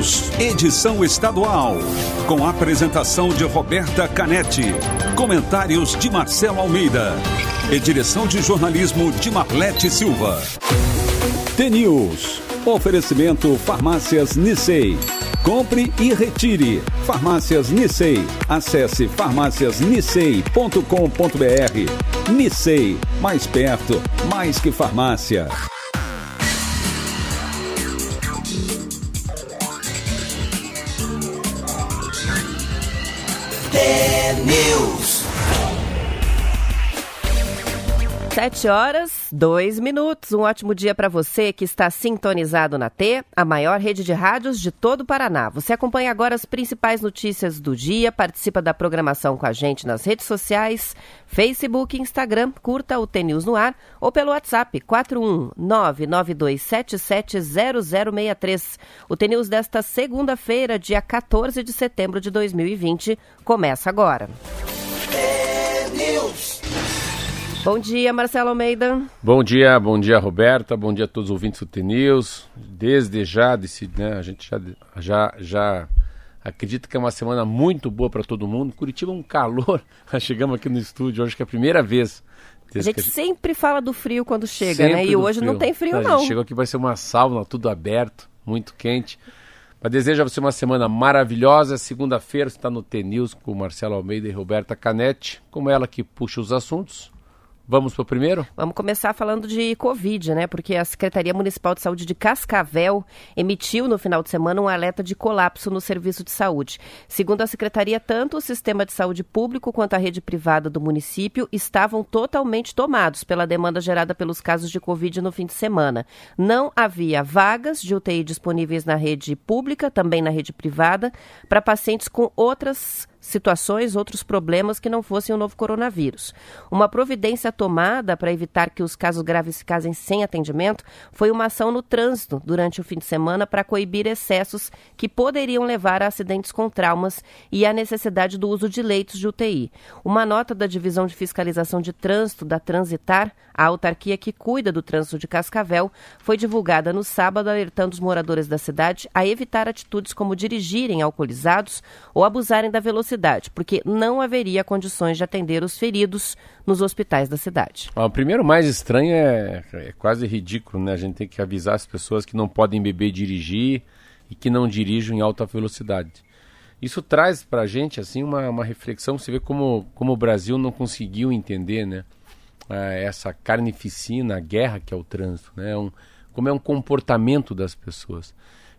News, edição estadual. Com apresentação de Roberta Canetti. Comentários de Marcelo Almeida. E direção de jornalismo de Marlete Silva. T-News. Oferecimento Farmácias Nissei. Compre e retire. Farmácias Nissei. Acesse farmáciasnissei.com.br. Nissei. Mais perto, mais que farmácia. News. Sete horas, dois minutos. Um ótimo dia para você que está sintonizado na T, a maior rede de rádios de todo o Paraná. Você acompanha agora as principais notícias do dia, participa da programação com a gente nas redes sociais, Facebook Instagram. Curta o T-News no ar ou pelo WhatsApp 41992770063. O T-News desta segunda-feira, dia 14 de setembro de 2020, começa agora. T-News. Bom dia, Marcelo Almeida. Bom dia, bom dia, Roberta. Bom dia a todos os ouvintes do TNews. Desde já, desse, né, a gente já, já, já acredita que é uma semana muito boa para todo mundo. Curitiba é um calor. Chegamos aqui no estúdio, hoje que é a primeira vez. A gente, sempre fala do frio quando chega, né? E hoje frio. não tem frio, não. A gente chegou aqui, vai ser uma sauna, tudo aberto, muito quente. Mas desejo a você uma semana maravilhosa. Segunda-feira está no T-News com Marcelo Almeida e Roberta Canetti, como ela que puxa os assuntos. Vamos para o primeiro? Vamos começar falando de Covid, né? Porque a Secretaria Municipal de Saúde de Cascavel emitiu no final de semana um alerta de colapso no serviço de saúde. Segundo a Secretaria, tanto o sistema de saúde público quanto a rede privada do município estavam totalmente tomados pela demanda gerada pelos casos de Covid no fim de semana. Não havia vagas de UTI disponíveis na rede pública, também na rede privada, para pacientes com outras situações, outros problemas que não fossem o novo coronavírus. Uma providência tomada para evitar que os casos graves ficassem sem atendimento foi uma ação no trânsito durante o fim de semana para coibir excessos que poderiam levar a acidentes com traumas e a necessidade do uso de leitos de UTI. Uma nota da Divisão de Fiscalização de Trânsito da Transitar, a autarquia que cuida do trânsito de Cascavel, foi divulgada no sábado alertando os moradores da cidade a evitar atitudes como dirigirem alcoolizados ou abusarem da velocidade cidade, porque não haveria condições de atender os feridos nos hospitais da cidade. o primeiro mais estranho é, é quase ridículo, né? A gente tem que avisar as pessoas que não podem beber e dirigir e que não dirijam em alta velocidade. Isso traz para a gente assim uma, uma reflexão, você vê como, como o Brasil não conseguiu entender né, essa carnificina, a guerra que é o trânsito, né, um, como é um comportamento das pessoas.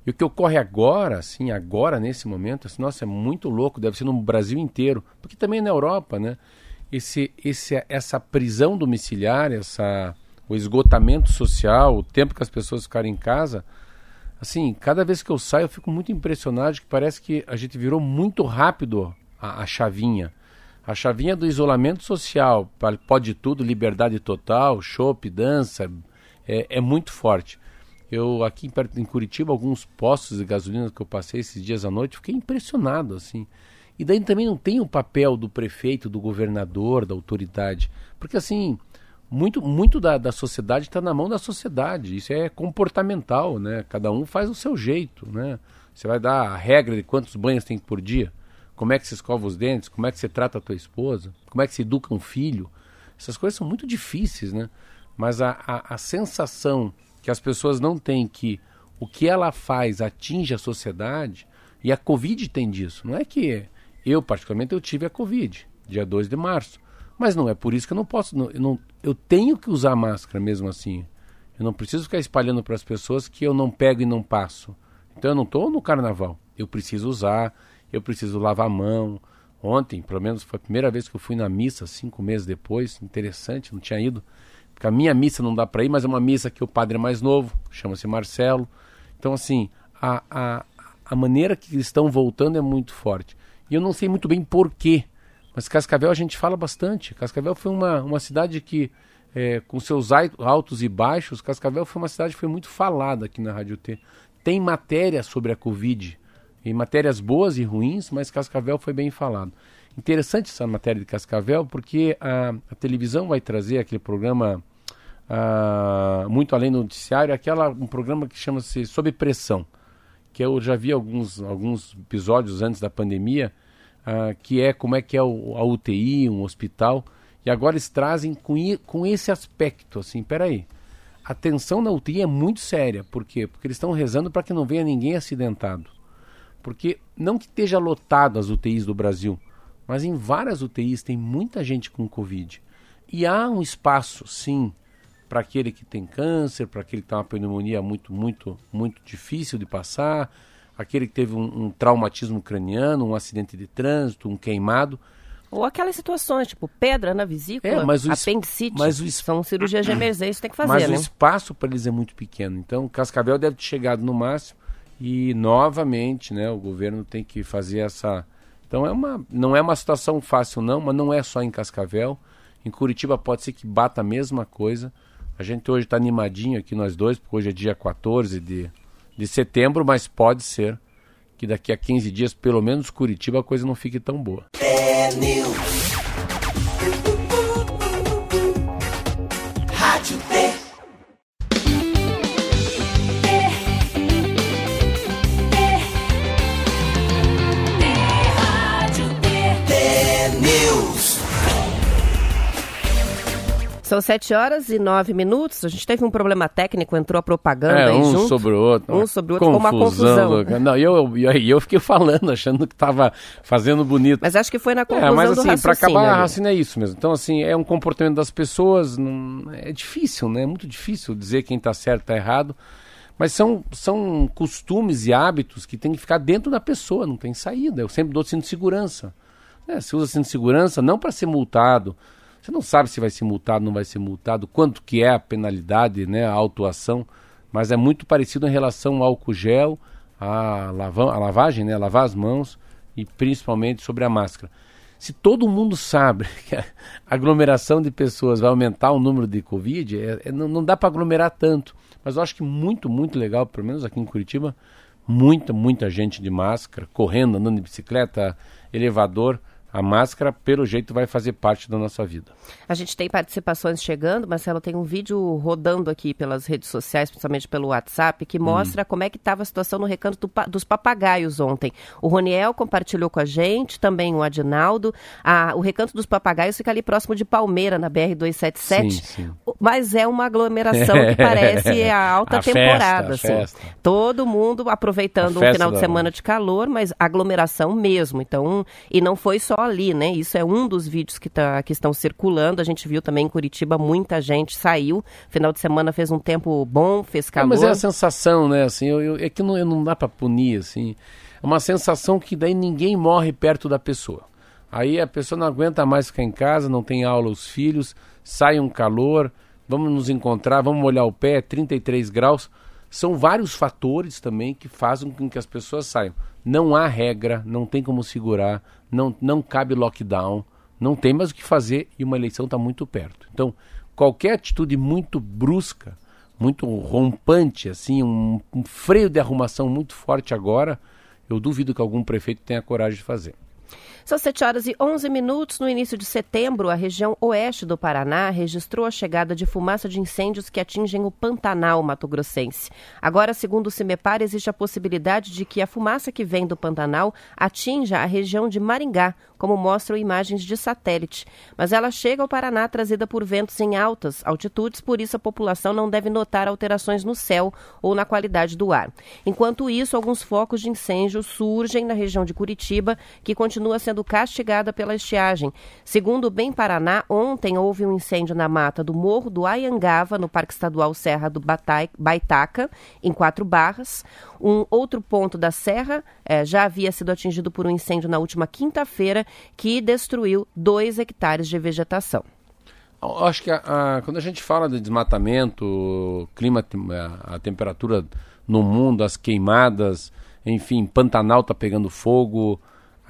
E o que ocorre agora, assim, agora nesse momento, assim, nossa, é muito louco, deve ser no Brasil inteiro, porque também na Europa, né? Esse, esse, essa prisão domiciliar, essa, o esgotamento social, o tempo que as pessoas ficarem em casa, assim, cada vez que eu saio eu fico muito impressionado que parece que a gente virou muito rápido a, a chavinha. A chavinha do isolamento social, pode tudo, liberdade total, chopp, dança, é, é muito forte. Eu aqui em, em Curitiba, alguns postos de gasolina que eu passei esses dias à noite, fiquei impressionado assim. E daí também não tem o papel do prefeito, do governador, da autoridade, porque assim muito muito da, da sociedade está na mão da sociedade. Isso é comportamental, né? Cada um faz o seu jeito, né? Você vai dar a regra de quantos banhos tem por dia, como é que se escova os dentes, como é que você trata a tua esposa, como é que se educa um filho. Essas coisas são muito difíceis, né? Mas a, a, a sensação que as pessoas não têm que o que ela faz atinge a sociedade, e a Covid tem disso. Não é que eu, particularmente, eu tive a Covid, dia 2 de março. Mas não é por isso que eu não posso. Não, eu, não, eu tenho que usar máscara mesmo assim. Eu não preciso ficar espalhando para as pessoas que eu não pego e não passo. Então eu não estou no carnaval. Eu preciso usar, eu preciso lavar a mão. Ontem, pelo menos, foi a primeira vez que eu fui na missa, cinco meses depois. Interessante, não tinha ido. Porque a minha missa não dá para ir, mas é uma missa que o padre é mais novo, chama-se Marcelo. Então, assim, a, a, a maneira que eles estão voltando é muito forte. E eu não sei muito bem porquê, mas Cascavel a gente fala bastante. Cascavel foi uma, uma cidade que, é, com seus altos e baixos, Cascavel foi uma cidade que foi muito falada aqui na Rádio T. Tem matéria sobre a Covid, e matérias boas e ruins, mas Cascavel foi bem falado. Interessante essa matéria de Cascavel, porque a, a televisão vai trazer aquele programa uh, muito além do noticiário, aquela, um programa que chama-se Sob Pressão. que eu já vi alguns, alguns episódios antes da pandemia, uh, que é como é que é o, a UTI, um hospital, e agora eles trazem com, com esse aspecto, assim, peraí, a tensão na UTI é muito séria, por quê? Porque eles estão rezando para que não venha ninguém acidentado. Porque não que esteja lotado as UTIs do Brasil, mas em várias UTIs tem muita gente com Covid. E há um espaço, sim, para aquele que tem câncer, para aquele que tem uma pneumonia muito, muito, muito difícil de passar, aquele que teve um, um traumatismo craniano, um acidente de trânsito, um queimado. Ou aquelas situações, tipo pedra na vesícula, é, mas o apendicite, mas o são cirurgias de emergência, tem que fazer, mas né? Mas o espaço para eles é muito pequeno. Então, Cascavel deve ter chegado no máximo e, novamente, né, o governo tem que fazer essa... Então, é uma, não é uma situação fácil, não, mas não é só em Cascavel. Em Curitiba pode ser que bata a mesma coisa. A gente hoje está animadinho aqui, nós dois, porque hoje é dia 14 de, de setembro, mas pode ser que daqui a 15 dias, pelo menos Curitiba, a coisa não fique tão boa. É São sete horas e nove minutos. A gente teve um problema técnico, entrou a propaganda é, um junto. sobre o outro. Um sobre o outro, confusão, ficou uma confusão. Louca. Não, eu, eu, eu fiquei falando, achando que estava fazendo bonito. Mas acho que foi na conclusão é, mas, assim, para acabar a raciocínio é isso mesmo. Então, assim, é um comportamento das pessoas, não, é difícil, né? É muito difícil dizer quem está certo e está errado. Mas são, são costumes e hábitos que tem que ficar dentro da pessoa, não tem saída. Eu sempre dou cinto de segurança. É, se usa cinto de segurança não para ser multado, não sabe se vai ser multado, não vai ser multado, quanto que é a penalidade, né, a autuação, mas é muito parecido em relação ao álcool gel, a, lava, a lavagem, né, lavar as mãos e principalmente sobre a máscara. Se todo mundo sabe que a aglomeração de pessoas vai aumentar o número de Covid, é, é, não, não dá para aglomerar tanto. Mas eu acho que muito, muito legal, pelo menos aqui em Curitiba, muita, muita gente de máscara, correndo, andando de bicicleta, elevador a máscara, pelo jeito, vai fazer parte da nossa vida. A gente tem participações chegando, Marcelo, tem um vídeo rodando aqui pelas redes sociais, principalmente pelo WhatsApp, que mostra hum. como é que estava a situação no recanto do, dos papagaios ontem. O Roniel compartilhou com a gente, também o Adinaldo. A, o recanto dos papagaios fica ali próximo de Palmeira, na BR-277. Sim, sim. Mas é uma aglomeração que parece a alta a temporada. Festa, assim. Todo mundo aproveitando um final de semana de calor, mas aglomeração mesmo. Então, e não foi só ali, né? Isso é um dos vídeos que, tá, que estão circulando. A gente viu também em Curitiba, muita gente saiu. Final de semana fez um tempo bom, fez calor. mas é a sensação, né? Assim, eu, eu, é que não, não dá para punir, assim. É uma sensação que daí ninguém morre perto da pessoa. Aí a pessoa não aguenta mais ficar em casa, não tem aula os filhos, sai um calor, vamos nos encontrar, vamos molhar o pé, 33 graus. São vários fatores também que fazem com que as pessoas saiam. Não há regra, não tem como segurar, não, não cabe lockdown, não tem mais o que fazer e uma eleição está muito perto. Então, qualquer atitude muito brusca, muito rompante, assim, um, um freio de arrumação muito forte agora, eu duvido que algum prefeito tenha coragem de fazer. São 7 horas e 11 minutos. No início de setembro, a região oeste do Paraná registrou a chegada de fumaça de incêndios que atingem o Pantanal Mato Grossense. Agora, segundo o CIMEPAR, existe a possibilidade de que a fumaça que vem do Pantanal atinja a região de Maringá, como mostram imagens de satélite. Mas ela chega ao Paraná trazida por ventos em altas altitudes, por isso a população não deve notar alterações no céu ou na qualidade do ar. Enquanto isso, alguns focos de incêndio surgem na região de Curitiba, que continua sendo castigada pela estiagem. Segundo o Bem Paraná, ontem houve um incêndio na mata do Morro do Ayangava, no Parque Estadual Serra do Batai, Baitaca, em Quatro Barras. Um outro ponto da serra eh, já havia sido atingido por um incêndio na última quinta-feira, que destruiu dois hectares de vegetação. Acho que a, a, quando a gente fala de desmatamento, clima, a, a temperatura no mundo, as queimadas, enfim, Pantanal está pegando fogo,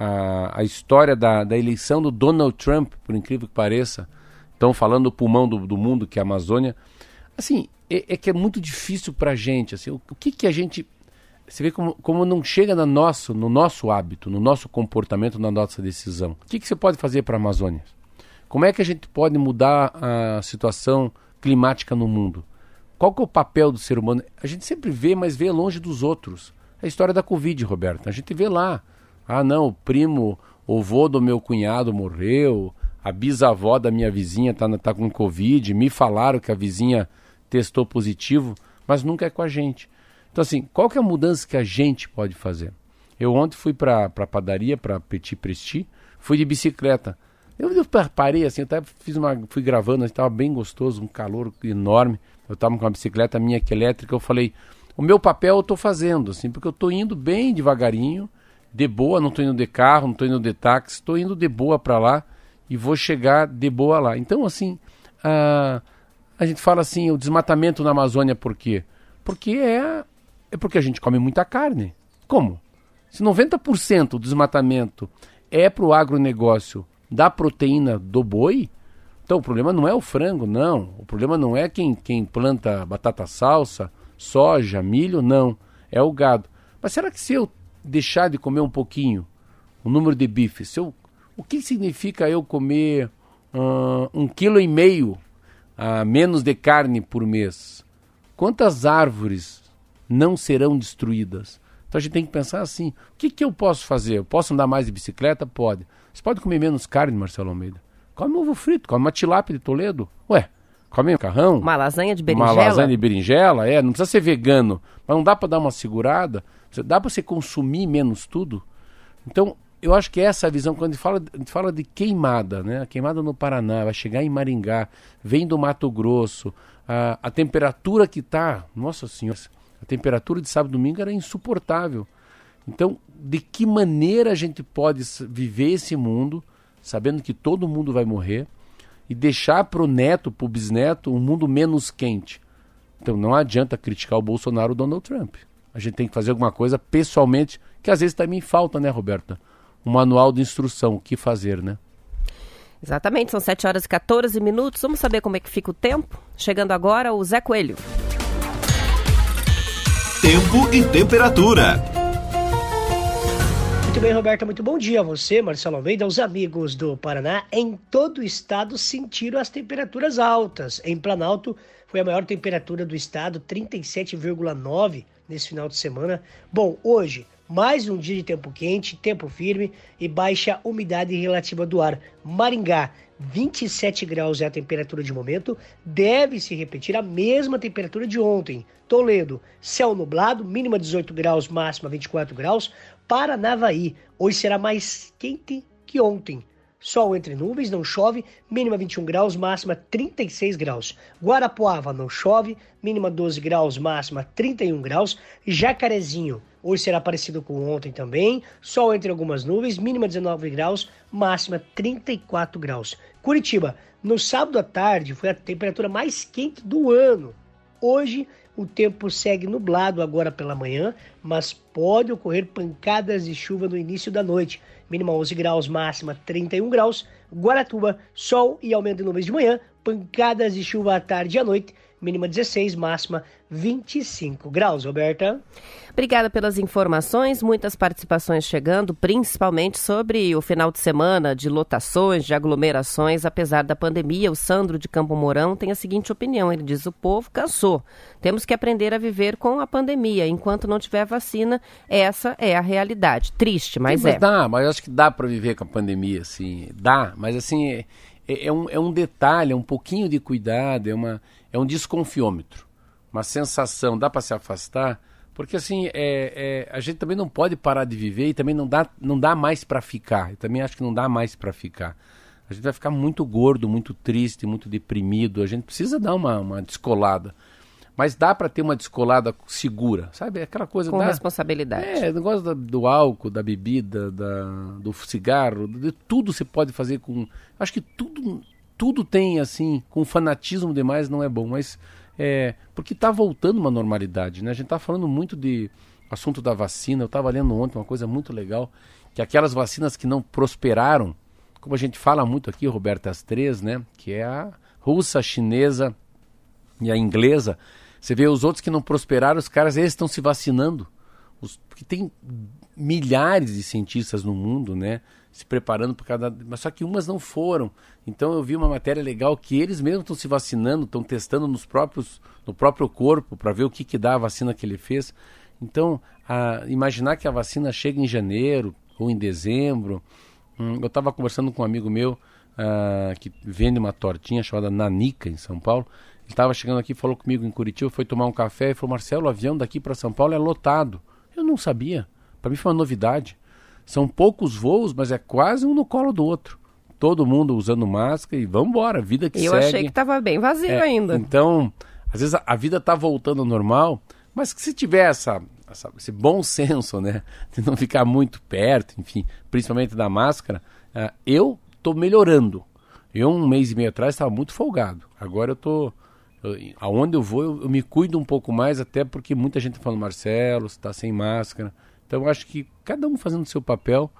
a, a história da, da eleição do Donald Trump, por incrível que pareça, estão falando do pulmão do, do mundo, que é a Amazônia. Assim, é, é que é muito difícil para a gente. Assim, o, o, que, que a gente. Você vê como, como não chega no nosso, no nosso hábito, no nosso comportamento, na nossa decisão. O que, que você pode fazer para a Amazônia? Como é que a gente pode mudar a situação climática no mundo? Qual que é o papel do ser humano? A gente sempre vê, mas vê longe dos outros. a história da Covid, Roberto. A gente vê lá. Ah, não, o primo, o vô do meu cunhado morreu, a bisavó da minha vizinha está tá com Covid, me falaram que a vizinha testou positivo, mas nunca é com a gente. Então, assim, qual que é a mudança que a gente pode fazer? Eu ontem fui para a padaria, para Petit Presti, fui de bicicleta. Eu, eu parei assim, até fiz uma, fui gravando, estava bem gostoso, um calor enorme. Eu estava com uma bicicleta minha que elétrica, eu falei, o meu papel eu estou fazendo, assim, porque eu estou indo bem devagarinho, de boa, não estou indo de carro, não estou indo de táxi, estou indo de boa para lá e vou chegar de boa lá. Então, assim, a, a gente fala assim, o desmatamento na Amazônia por quê? Porque é, é porque a gente come muita carne. Como? Se 90% do desmatamento é para o agronegócio da proteína do boi, então o problema não é o frango, não. O problema não é quem, quem planta batata salsa, soja, milho, não. É o gado. Mas será que se eu deixar de comer um pouquinho o número de bifes, se eu, o que significa eu comer uh, um quilo e meio a menos de carne por mês? Quantas árvores não serão destruídas? Então a gente tem que pensar assim: o que, que eu posso fazer? Eu posso andar mais de bicicleta? Pode. Você pode comer menos carne, Marcelo Almeida. Come ovo frito, come uma tilápia de Toledo. Ué, come um carrão. Uma lasanha de berinjela. Uma lasanha de berinjela, é. Não precisa ser vegano, mas não dá para dar uma segurada. Dá para você consumir menos tudo. Então, eu acho que essa é a visão, quando a gente fala, a gente fala de queimada, né? A queimada no Paraná, vai chegar em Maringá, vem do Mato Grosso, a, a temperatura que está, nossa senhora, a temperatura de sábado e domingo era insuportável. Então, de que maneira a gente pode viver esse mundo, sabendo que todo mundo vai morrer, e deixar para o neto, para o bisneto, um mundo menos quente? Então, não adianta criticar o Bolsonaro ou o Donald Trump. A gente tem que fazer alguma coisa pessoalmente, que às vezes também falta, né, Roberta? Um manual de instrução, o que fazer, né? Exatamente, são 7 horas e 14 minutos. Vamos saber como é que fica o tempo? Chegando agora, o Zé Coelho. Tempo e temperatura. Muito bem, Roberta, muito bom dia a você, Marcelo Almeida, aos amigos do Paraná. Em todo o estado sentiram as temperaturas altas. Em Planalto foi a maior temperatura do estado, 37,9 nesse final de semana. Bom, hoje mais um dia de tempo quente, tempo firme e baixa umidade relativa do ar. Maringá, 27 graus é a temperatura de momento, deve se repetir a mesma temperatura de ontem. Toledo, céu nublado, mínima 18 graus, máxima 24 graus. Paranavaí, hoje será mais quente que ontem. Sol entre nuvens, não chove, mínima 21 graus, máxima 36 graus. Guarapuava, não chove, mínima 12 graus, máxima 31 graus. Jacarezinho, hoje será parecido com ontem também. Sol entre algumas nuvens, mínima 19 graus, máxima 34 graus. Curitiba, no sábado à tarde foi a temperatura mais quente do ano. Hoje o tempo segue nublado agora pela manhã, mas pode ocorrer pancadas de chuva no início da noite. Mínima 11 graus, máxima 31 graus. Guaratuba, sol e aumento de nuvens de manhã, pancadas de chuva à tarde e à noite mínima 16, máxima 25 graus. Roberta? Obrigada pelas informações, muitas participações chegando, principalmente sobre o final de semana de lotações, de aglomerações, apesar da pandemia. O Sandro de Campo Mourão tem a seguinte opinião: ele diz: o povo cansou. Temos que aprender a viver com a pandemia. Enquanto não tiver vacina, essa é a realidade. Triste, mas, Sim, mas é. Dá, mas eu acho que dá para viver com a pandemia, assim. Dá, mas assim. É, é, é um, é um detalhe, é um pouquinho de cuidado, é uma é um desconfiômetro, uma sensação, dá para se afastar, porque assim, é, é, a gente também não pode parar de viver e também não dá, não dá mais para ficar. Eu também acho que não dá mais para ficar. A gente vai ficar muito gordo, muito triste, muito deprimido. A gente precisa dar uma, uma descolada. Mas dá para ter uma descolada segura, sabe? Aquela coisa com responsabilidade. É, o negócio da, do álcool, da bebida, da, do cigarro, de tudo você pode fazer com. Acho que tudo tudo tem assim, com fanatismo demais não é bom, mas é, porque está voltando uma normalidade, né? A gente está falando muito de assunto da vacina. Eu estava lendo ontem uma coisa muito legal, que aquelas vacinas que não prosperaram, como a gente fala muito aqui, Roberto, as três, né? Que é a russa, a chinesa e a inglesa. Você vê os outros que não prosperaram, os caras eles estão se vacinando. Os, porque tem milhares de cientistas no mundo, né? Se preparando para cada. Mas só que umas não foram. Então eu vi uma matéria legal que eles mesmos estão se vacinando, estão testando nos próprios, no próprio corpo para ver o que, que dá a vacina que ele fez. Então, a, imaginar que a vacina chega em janeiro ou em dezembro. Hum, eu estava conversando com um amigo meu uh, que vende uma tortinha chamada Nanica em São Paulo. Ele estava chegando aqui, falou comigo em Curitiba, foi tomar um café e falou: Marcelo, o avião daqui para São Paulo é lotado. Eu não sabia. Para mim foi uma novidade. São poucos voos, mas é quase um no colo do outro. Todo mundo usando máscara e vamos embora, vida que Eu segue. Eu achei que estava bem vazio é, ainda. Então, às vezes a, a vida está voltando ao normal, mas que se tiver essa, essa, esse bom senso, né, de não ficar muito perto, enfim, principalmente da máscara, uh, eu estou melhorando. Eu, um mês e meio atrás, estava muito folgado. Agora eu estou. Aonde eu vou, eu, eu, me cuido um pouco mais, até porque muita gente tá falando, Marcelo, você está sem máscara. Então eu acho que cada um fazendo o seu papel,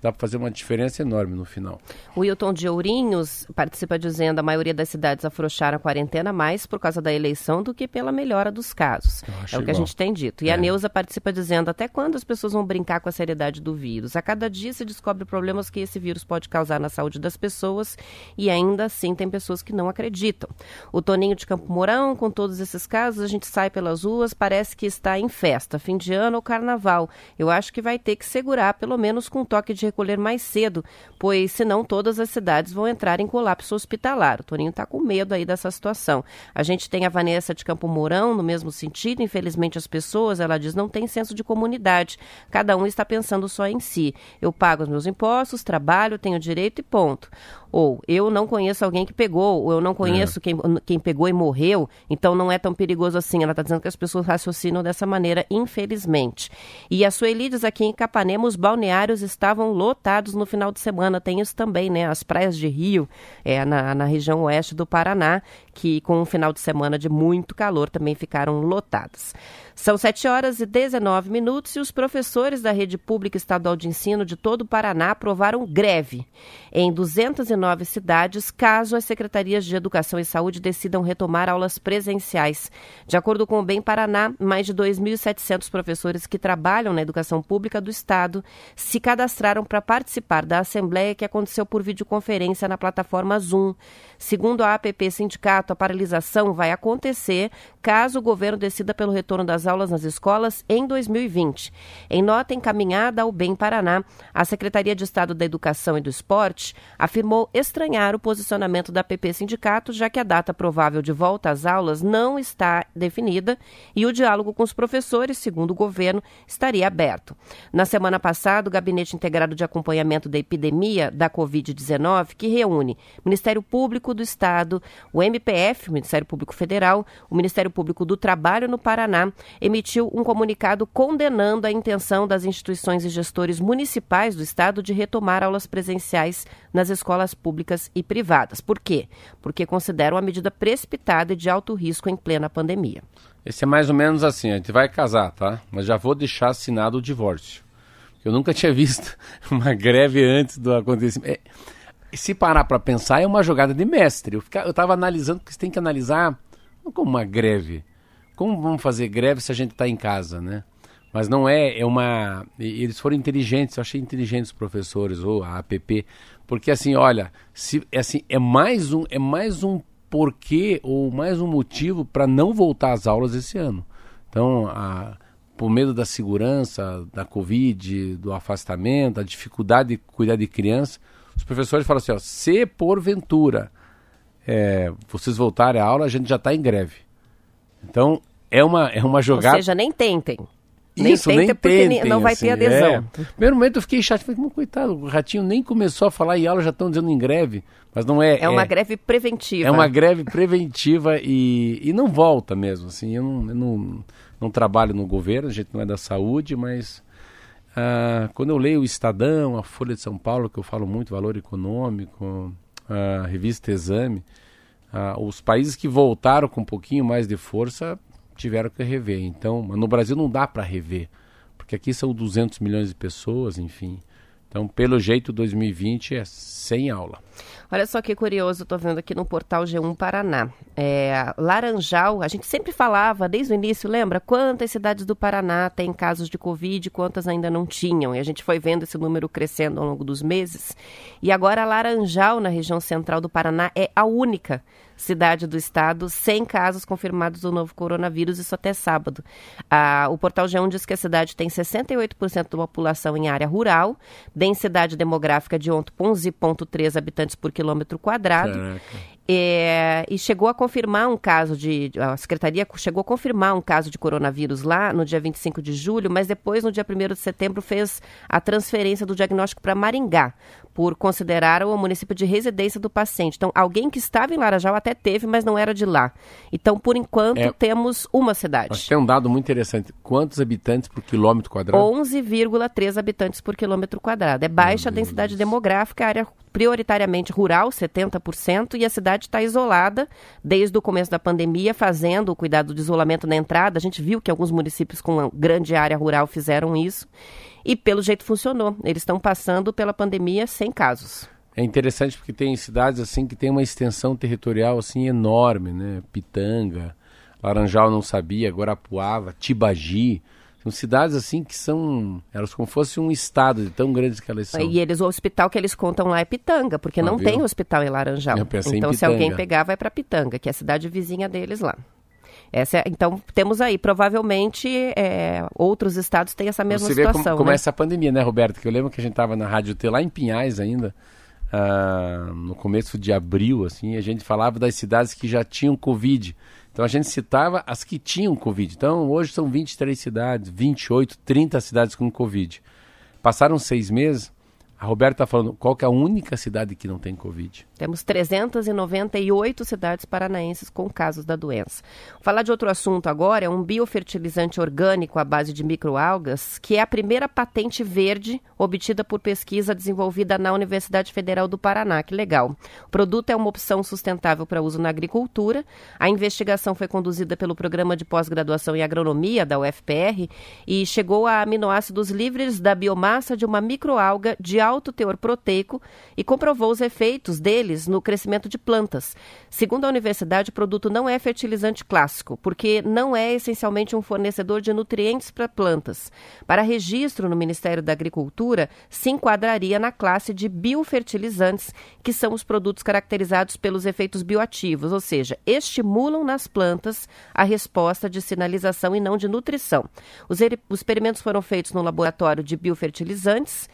dá para fazer uma diferença enorme no final. O Wilton de Ourinhos participa dizendo a maioria das cidades afrouxaram a quarentena mais por causa da eleição do que pela melhora dos casos. É o que igual. a gente tem dito. E é. a Neuza participa dizendo até quando as pessoas vão brincar com a seriedade do vírus? A cada dia se descobre problemas que esse vírus pode causar na saúde das pessoas e ainda assim tem pessoas que não acreditam. O Toninho de Campo Mourão, com todos esses casos, a gente sai pelas ruas, parece que está em festa, fim de ano ou carnaval. Eu acho que vai ter que segurar, pelo menos com um toque de recolher mais cedo, pois senão todas as cidades vão entrar em colapso hospitalar. O Toninho está com medo aí dessa situação. A gente tem a Vanessa de Campo Mourão no mesmo sentido. Infelizmente, as pessoas, ela diz, não têm senso de comunidade. Cada um está pensando só em si. Eu pago os meus impostos, trabalho, tenho direito e ponto. Ou eu não conheço alguém que pegou, ou eu não conheço é. quem, quem pegou e morreu, então não é tão perigoso assim. Ela está dizendo que as pessoas raciocinam dessa maneira, infelizmente. E a Sueli diz aqui em Capanema, os balneários estavam lotados no final de semana. Tem isso também, né? As praias de Rio, é, na, na região oeste do Paraná, que com um final de semana de muito calor também ficaram lotadas. São 7 horas e 19 minutos e os professores da rede pública estadual de ensino de todo o Paraná aprovaram greve em 209 cidades, caso as secretarias de Educação e Saúde decidam retomar aulas presenciais. De acordo com o Bem Paraná, mais de 2.700 professores que trabalham na educação pública do estado se cadastraram para participar da assembleia que aconteceu por videoconferência na plataforma Zoom. Segundo a APP Sindicato, a paralisação vai acontecer caso o governo decida pelo retorno das aulas nas escolas em 2020. Em nota encaminhada ao Bem Paraná, a Secretaria de Estado da Educação e do Esporte afirmou estranhar o posicionamento da APP Sindicato, já que a data provável de volta às aulas não está definida e o diálogo com os professores, segundo o governo, estaria aberto. Na semana passada, o Gabinete Integrado de Acompanhamento da Epidemia da Covid-19, que reúne Ministério Público, Público do Estado, o MPF, o Ministério Público Federal, o Ministério Público do Trabalho no Paraná, emitiu um comunicado condenando a intenção das instituições e gestores municipais do Estado de retomar aulas presenciais nas escolas públicas e privadas. Por quê? Porque consideram a medida precipitada e de alto risco em plena pandemia. Esse é mais ou menos assim, a gente vai casar, tá? Mas já vou deixar assinado o divórcio. Eu nunca tinha visto uma greve antes do acontecimento. É se parar para pensar, é uma jogada de mestre. Eu, fica, eu tava analisando, porque você tem que analisar não como uma greve. Como vamos fazer greve se a gente está em casa, né? Mas não é, é uma. Eles foram inteligentes, eu achei inteligentes os professores, ou a APP, porque assim, olha, se, é, assim, é mais um, é mais um porquê ou mais um motivo para não voltar às aulas esse ano. Então, a, por medo da segurança, da Covid, do afastamento, da dificuldade de cuidar de criança, os professores falam assim, ó, se porventura é, vocês voltarem à aula, a gente já está em greve. Então, é uma, é uma jogada... Ou seja, nem tentem. Nem Isso, nem tentem, não vai assim, ter adesão. É. Primeiro momento eu fiquei chato, falei, coitado, o Ratinho nem começou a falar em aula, já estão dizendo em greve, mas não é... É uma é, greve preventiva. É uma greve preventiva e, e não volta mesmo, assim, eu não, eu não, não trabalho no governo, a gente não é da saúde, mas ah, quando eu leio o Estadão, a Folha de São Paulo, que eu falo muito, valor econômico, a revista Exame, ah, os países que voltaram com um pouquinho mais de força tiveram que rever. Então, no Brasil não dá para rever, porque aqui são 200 milhões de pessoas, enfim. Então, pelo jeito, 2020 é sem aula. Olha só que curioso, estou vendo aqui no portal G1 Paraná. É, Laranjal, a gente sempre falava desde o início, lembra? Quantas cidades do Paraná têm casos de Covid, quantas ainda não tinham? E a gente foi vendo esse número crescendo ao longo dos meses. E agora Laranjal, na região central do Paraná, é a única cidade do estado sem casos confirmados do novo coronavírus, isso até sábado. Ah, o portal G1 diz que a cidade tem 68% da população em área rural, densidade demográfica de 11,3 habitantes por quilômetro quadrado. É, e chegou a confirmar um caso de. A secretaria chegou a confirmar um caso de coronavírus lá no dia 25 de julho, mas depois, no dia 1 de setembro, fez a transferência do diagnóstico para Maringá, por considerar o município de residência do paciente. Então, alguém que estava em Larajal até teve, mas não era de lá. Então, por enquanto, é, temos uma cidade. Acho que tem um dado muito interessante. Quantos habitantes por quilômetro quadrado? 11,3 habitantes por quilômetro quadrado. É baixa a densidade demográfica, área prioritariamente rural, 70%, e a cidade está isolada desde o começo da pandemia, fazendo o cuidado de isolamento na entrada. A gente viu que alguns municípios com grande área rural fizeram isso e, pelo jeito, funcionou. Eles estão passando pela pandemia sem casos. É interessante porque tem cidades assim que tem uma extensão territorial assim enorme, né? Pitanga, Laranjal não sabia, Guarapuava, Tibagi. São cidades assim que são. Elas como fosse um estado de tão grandes que elas são. E eles, o hospital que eles contam lá é Pitanga, porque ah, não viu? tem hospital em Laranjal. então, se alguém pegar, vai para Pitanga, que é a cidade vizinha deles lá. Essa é, então, temos aí, provavelmente, é, outros estados têm essa mesma Você situação. Você vê como, como né? essa pandemia, né, Roberto? Que eu lembro que a gente estava na Rádio T lá em Pinhais ainda, uh, no começo de abril, assim, a gente falava das cidades que já tinham Covid. Então a gente citava as que tinham Covid. Então hoje são 23 cidades, 28, 30 cidades com Covid. Passaram seis meses, a Roberta está falando, qual que é a única cidade que não tem Covid? Temos 398 cidades paranaenses com casos da doença. Vou falar de outro assunto agora, é um biofertilizante orgânico à base de microalgas, que é a primeira patente verde obtida por pesquisa desenvolvida na Universidade Federal do Paraná. Que legal. O produto é uma opção sustentável para uso na agricultura. A investigação foi conduzida pelo Programa de Pós-Graduação em Agronomia da UFPR e chegou a aminoácidos livres da biomassa de uma microalga de alto teor proteico e comprovou os efeitos deles no crescimento de plantas. Segundo a universidade, o produto não é fertilizante clássico, porque não é essencialmente um fornecedor de nutrientes para plantas. Para registro no Ministério da Agricultura, se enquadraria na classe de biofertilizantes, que são os produtos caracterizados pelos efeitos bioativos, ou seja, estimulam nas plantas a resposta de sinalização e não de nutrição. Os, os experimentos foram feitos no laboratório de biofertilizantes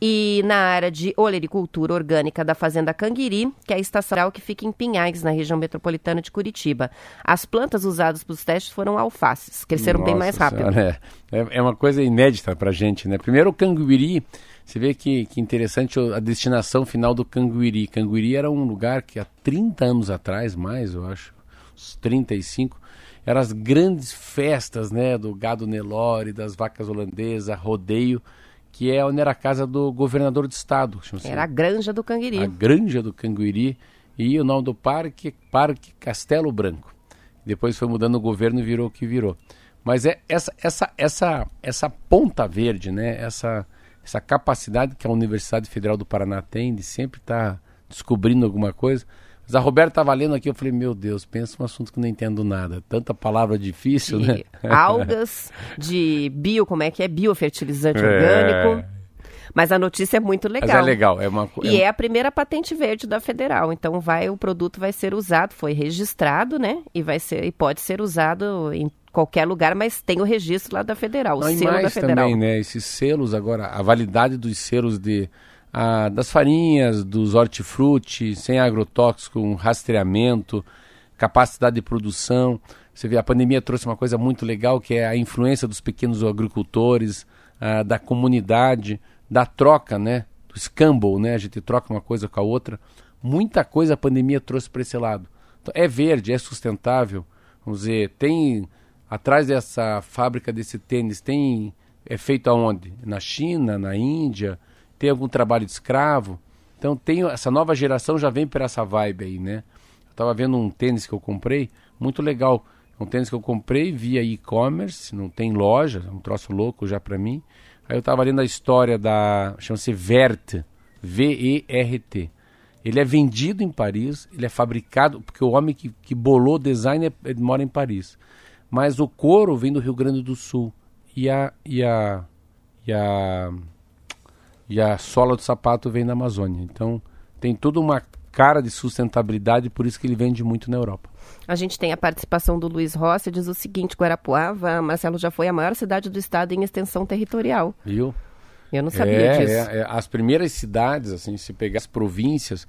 e na área de olericultura orgânica da Fazenda Canguiri, que é a estação que fica em Pinhais, na região metropolitana de Curitiba. As plantas usadas para os testes foram alfaces, cresceram Nossa bem mais rápido. Senhora, é, é uma coisa inédita para a gente, né? Primeiro o Canguiri, você vê que, que interessante a destinação final do Canguiri. Canguiri era um lugar que há 30 anos atrás, mais eu acho, uns 35, eram as grandes festas né, do gado Nelore, das vacas holandesas, rodeio que é onde era a casa do governador do estado. Era a Granja do Canguiri. A Granja do Canguiri. E o nome do parque, Parque Castelo Branco. Depois foi mudando o governo e virou o que virou. Mas é essa, essa, essa, essa ponta verde, né? essa, essa capacidade que a Universidade Federal do Paraná tem de sempre estar tá descobrindo alguma coisa mas a Roberta estava lendo aqui, eu falei, meu Deus, pensa um assunto que não entendo nada. Tanta palavra difícil, de né? Algas, de bio, como é que é? Biofertilizante é... orgânico. Mas a notícia é muito legal. Mas é legal. É uma, e é, é a primeira patente verde da federal. Então vai, o produto vai ser usado, foi registrado, né? E vai ser, e pode ser usado em qualquer lugar, mas tem o registro lá da federal, o Não, selo da federal. também, né? Esses selos agora, a validade dos selos de a, das farinhas, dos hortifruti, sem agrotóxico, um rastreamento, capacidade de produção. Você vê, a pandemia trouxe uma coisa muito legal, que é a influência dos pequenos agricultores, a, da comunidade, da troca, né? Do scamble, né? A gente troca uma coisa com a outra. Muita coisa a pandemia trouxe para esse lado. Então, é verde, é sustentável. Vamos dizer, tem atrás dessa fábrica desse tênis, tem é feito aonde? Na China, na Índia, tem algum trabalho de escravo. Então tem essa nova geração já vem para essa vibe aí, né? Eu tava vendo um tênis que eu comprei, muito legal. Um tênis que eu comprei via e-commerce, não tem loja, um troço louco já para mim. Aí eu tava lendo a história da, chama-se Vert, V-E-R-T. Ele é vendido em Paris, ele é fabricado, porque o homem que, que bolou o design é, mora em Paris. Mas o couro vem do Rio Grande do Sul. E a, e a, e a e a sola do sapato vem da Amazônia. Então tem toda uma cara de sustentabilidade, por isso que ele vende muito na Europa. A gente tem a participação do Luiz Rossi, diz o seguinte, Guarapuava, Marcelo, já foi a maior cidade do estado em extensão territorial. Viu? Eu não sabia é, disso. É, é, as primeiras cidades, assim, se pegar as províncias,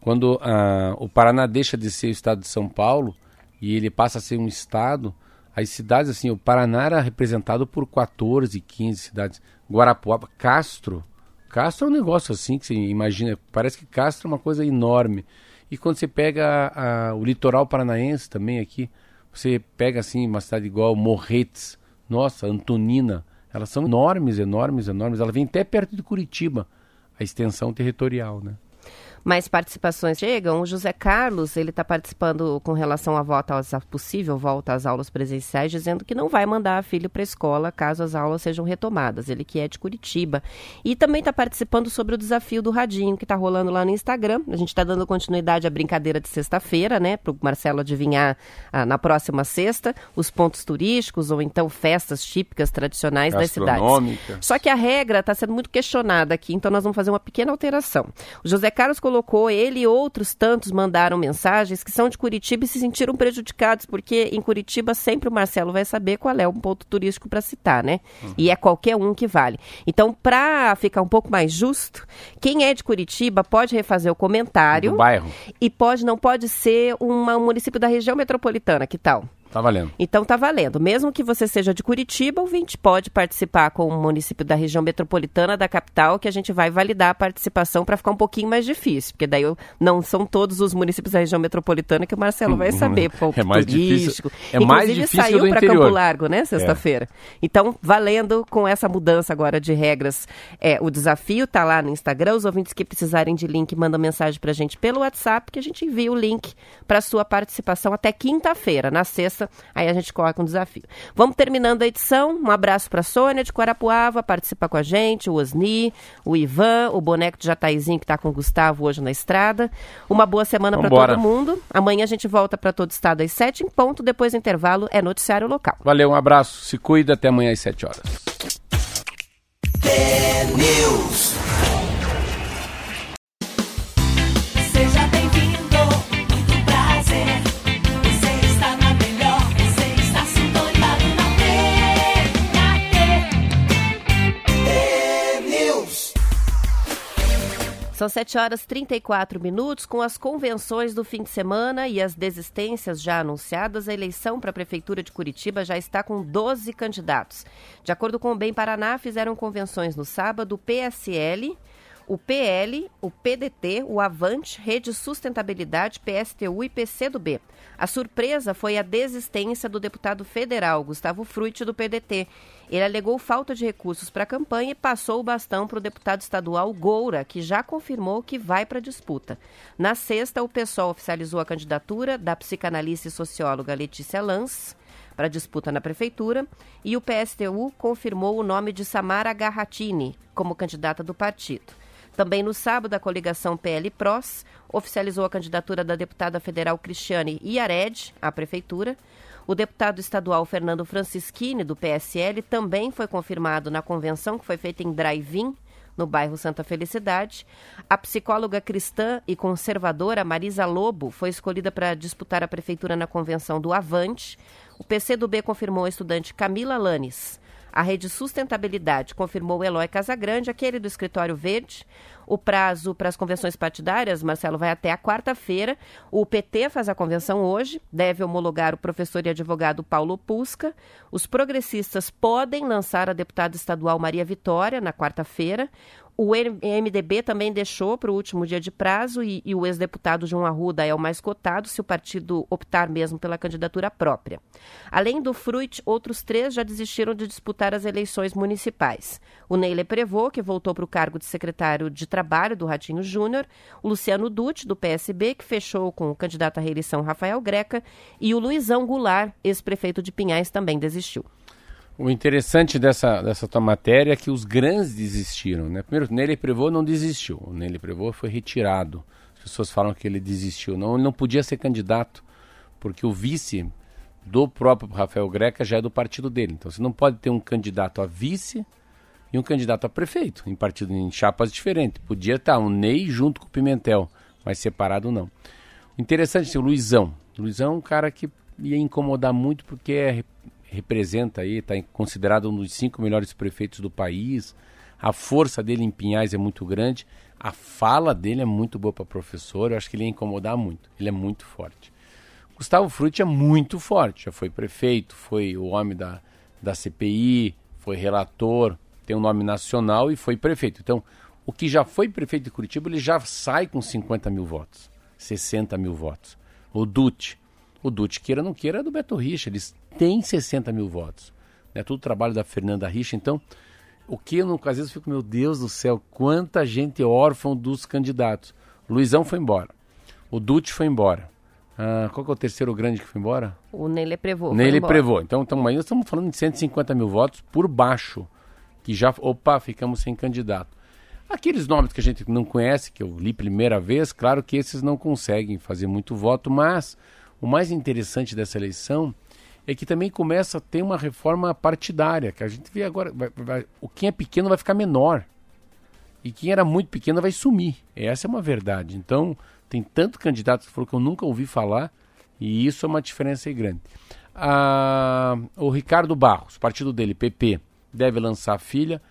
quando ah, o Paraná deixa de ser o estado de São Paulo e ele passa a ser um estado, as cidades, assim, o Paraná era representado por 14, 15 cidades. Guarapuava, Castro, Castro é um negócio assim que você imagina, parece que Castro é uma coisa enorme. E quando você pega a, a, o litoral paranaense também aqui, você pega assim uma cidade igual Morretes, nossa, Antonina, elas são enormes, enormes, enormes. Ela vem até perto de Curitiba, a extensão territorial, né? Mais participações chegam. O José Carlos, ele está participando com relação à volta às, à possível volta às aulas presenciais, dizendo que não vai mandar filho para a escola caso as aulas sejam retomadas. Ele que é de Curitiba. E também está participando sobre o desafio do Radinho, que está rolando lá no Instagram. A gente está dando continuidade à brincadeira de sexta-feira, né? Para o Marcelo adivinhar ah, na próxima sexta os pontos turísticos ou então festas típicas tradicionais das cidades. Só que a regra está sendo muito questionada aqui, então nós vamos fazer uma pequena alteração. O José Carlos colocou, ele e outros tantos mandaram mensagens que são de Curitiba e se sentiram prejudicados, porque em Curitiba sempre o Marcelo vai saber qual é um ponto turístico para citar, né? Uhum. E é qualquer um que vale. Então, para ficar um pouco mais justo, quem é de Curitiba pode refazer o comentário. Do bairro. E pode, não pode ser uma, um município da região metropolitana, que tal? Tá valendo. Então tá valendo. Mesmo que você seja de Curitiba, o 20 pode participar com o município da região metropolitana da capital, que a gente vai validar a participação para ficar um pouquinho mais difícil, porque daí eu, não são todos os municípios da região metropolitana que o Marcelo vai saber. Ponto é mais turístico. Difícil, é mais Inclusive, difícil saiu para Campo Largo, né, sexta-feira. É. Então, valendo com essa mudança agora de regras, é, o desafio tá lá no Instagram. Os ouvintes que precisarem de link, mandam mensagem para a gente pelo WhatsApp, que a gente envia o link para sua participação até quinta-feira. Na sexta, aí a gente coloca um desafio. Vamos terminando a edição. Um abraço para a Sônia de Guarapuava, participa com a gente, o Osni, o Ivan, o boneco de Jataizinho que está com o Gustavo hoje na estrada. Uma boa semana para todo mundo. Amanhã a gente volta para todo estado às sete em ponto. Depois do intervalo é noticiário local. Valeu, um abraço. Se cuida. Até amanhã às sete horas. São 7 horas e 34 minutos. Com as convenções do fim de semana e as desistências já anunciadas, a eleição para a Prefeitura de Curitiba já está com 12 candidatos. De acordo com o Bem Paraná, fizeram convenções no sábado PSL, o PL, o PDT, o Avante, Rede Sustentabilidade, PSTU e PCdoB. A surpresa foi a desistência do deputado federal Gustavo Frutti do PDT. Ele alegou falta de recursos para a campanha e passou o bastão para o deputado estadual Goura, que já confirmou que vai para a disputa. Na sexta, o PSOL oficializou a candidatura da psicanalista e socióloga Letícia Lanz para disputa na prefeitura e o PSTU confirmou o nome de Samara Garratini como candidata do partido. Também no sábado, a coligação PL-PROS oficializou a candidatura da deputada federal Cristiane Iared à prefeitura. O deputado estadual Fernando Francischini, do PSL, também foi confirmado na convenção que foi feita em drive-in, no bairro Santa Felicidade. A psicóloga cristã e conservadora Marisa Lobo foi escolhida para disputar a prefeitura na convenção do Avante. O PCdoB confirmou a estudante Camila Lanes. A Rede Sustentabilidade confirmou Eloy Casagrande, aquele do Escritório Verde. O prazo para as convenções partidárias, Marcelo, vai até a quarta-feira. O PT faz a convenção hoje, deve homologar o professor e advogado Paulo Pusca. Os progressistas podem lançar a deputada estadual Maria Vitória na quarta-feira. O MDB também deixou para o último dia de prazo e, e o ex-deputado João Arruda é o mais cotado se o partido optar mesmo pela candidatura própria. Além do Fruit, outros três já desistiram de disputar as eleições municipais. O Neile Prevô, que voltou para o cargo de secretário de Trabalho do Ratinho Júnior, o Luciano Dutti, do PSB, que fechou com o candidato à reeleição Rafael Greca, e o Luizão Goulart, ex-prefeito de Pinhais, também desistiu. O interessante dessa, dessa tua matéria é que os grandes desistiram, né? Primeiro, Nele Prevô não desistiu. O Nele Prevô foi retirado. As pessoas falam que ele desistiu. Não, ele não podia ser candidato, porque o vice do próprio Rafael Greca já é do partido dele. Então você não pode ter um candidato a vice e um candidato a prefeito, em partido em chapas diferentes. Podia estar um Ney junto com o Pimentel, mas separado não. Interessante, assim, o Luizão. O Luizão é um cara que ia incomodar muito porque é, representa aí, está considerado um dos cinco melhores prefeitos do país. A força dele em Pinhais é muito grande. A fala dele é muito boa para professor. Eu acho que ele ia incomodar muito. Ele é muito forte. Gustavo Frutti é muito forte. Já foi prefeito, foi o homem da, da CPI, foi relator, tem um nome nacional e foi prefeito. Então, o que já foi prefeito de Curitiba, ele já sai com 50 mil votos, 60 mil votos. O Dutti, o Dutti, queira ou não queira, é do Beto Richa, eles têm 60 mil votos. É tudo trabalho da Fernanda Richa, então, o que eu não, às vezes fico, meu Deus do céu, quanta gente órfã dos candidatos. Luizão foi embora, o Dutti foi embora. Ah, qual que é o terceiro grande que foi embora? O Nele Prevô. Nele Prevô. Então, então, aí nós estamos falando de 150 mil votos por baixo que já, opa, ficamos sem candidato. Aqueles nomes que a gente não conhece, que eu li primeira vez, claro que esses não conseguem fazer muito voto, mas o mais interessante dessa eleição é que também começa a ter uma reforma partidária, que a gente vê agora, vai, vai, o quem é pequeno vai ficar menor e quem era muito pequeno vai sumir. Essa é uma verdade. Então, tem tanto candidato que falou que eu nunca ouvi falar e isso é uma diferença grande. Ah, o Ricardo Barros, partido dele, PP, deve lançar a filha.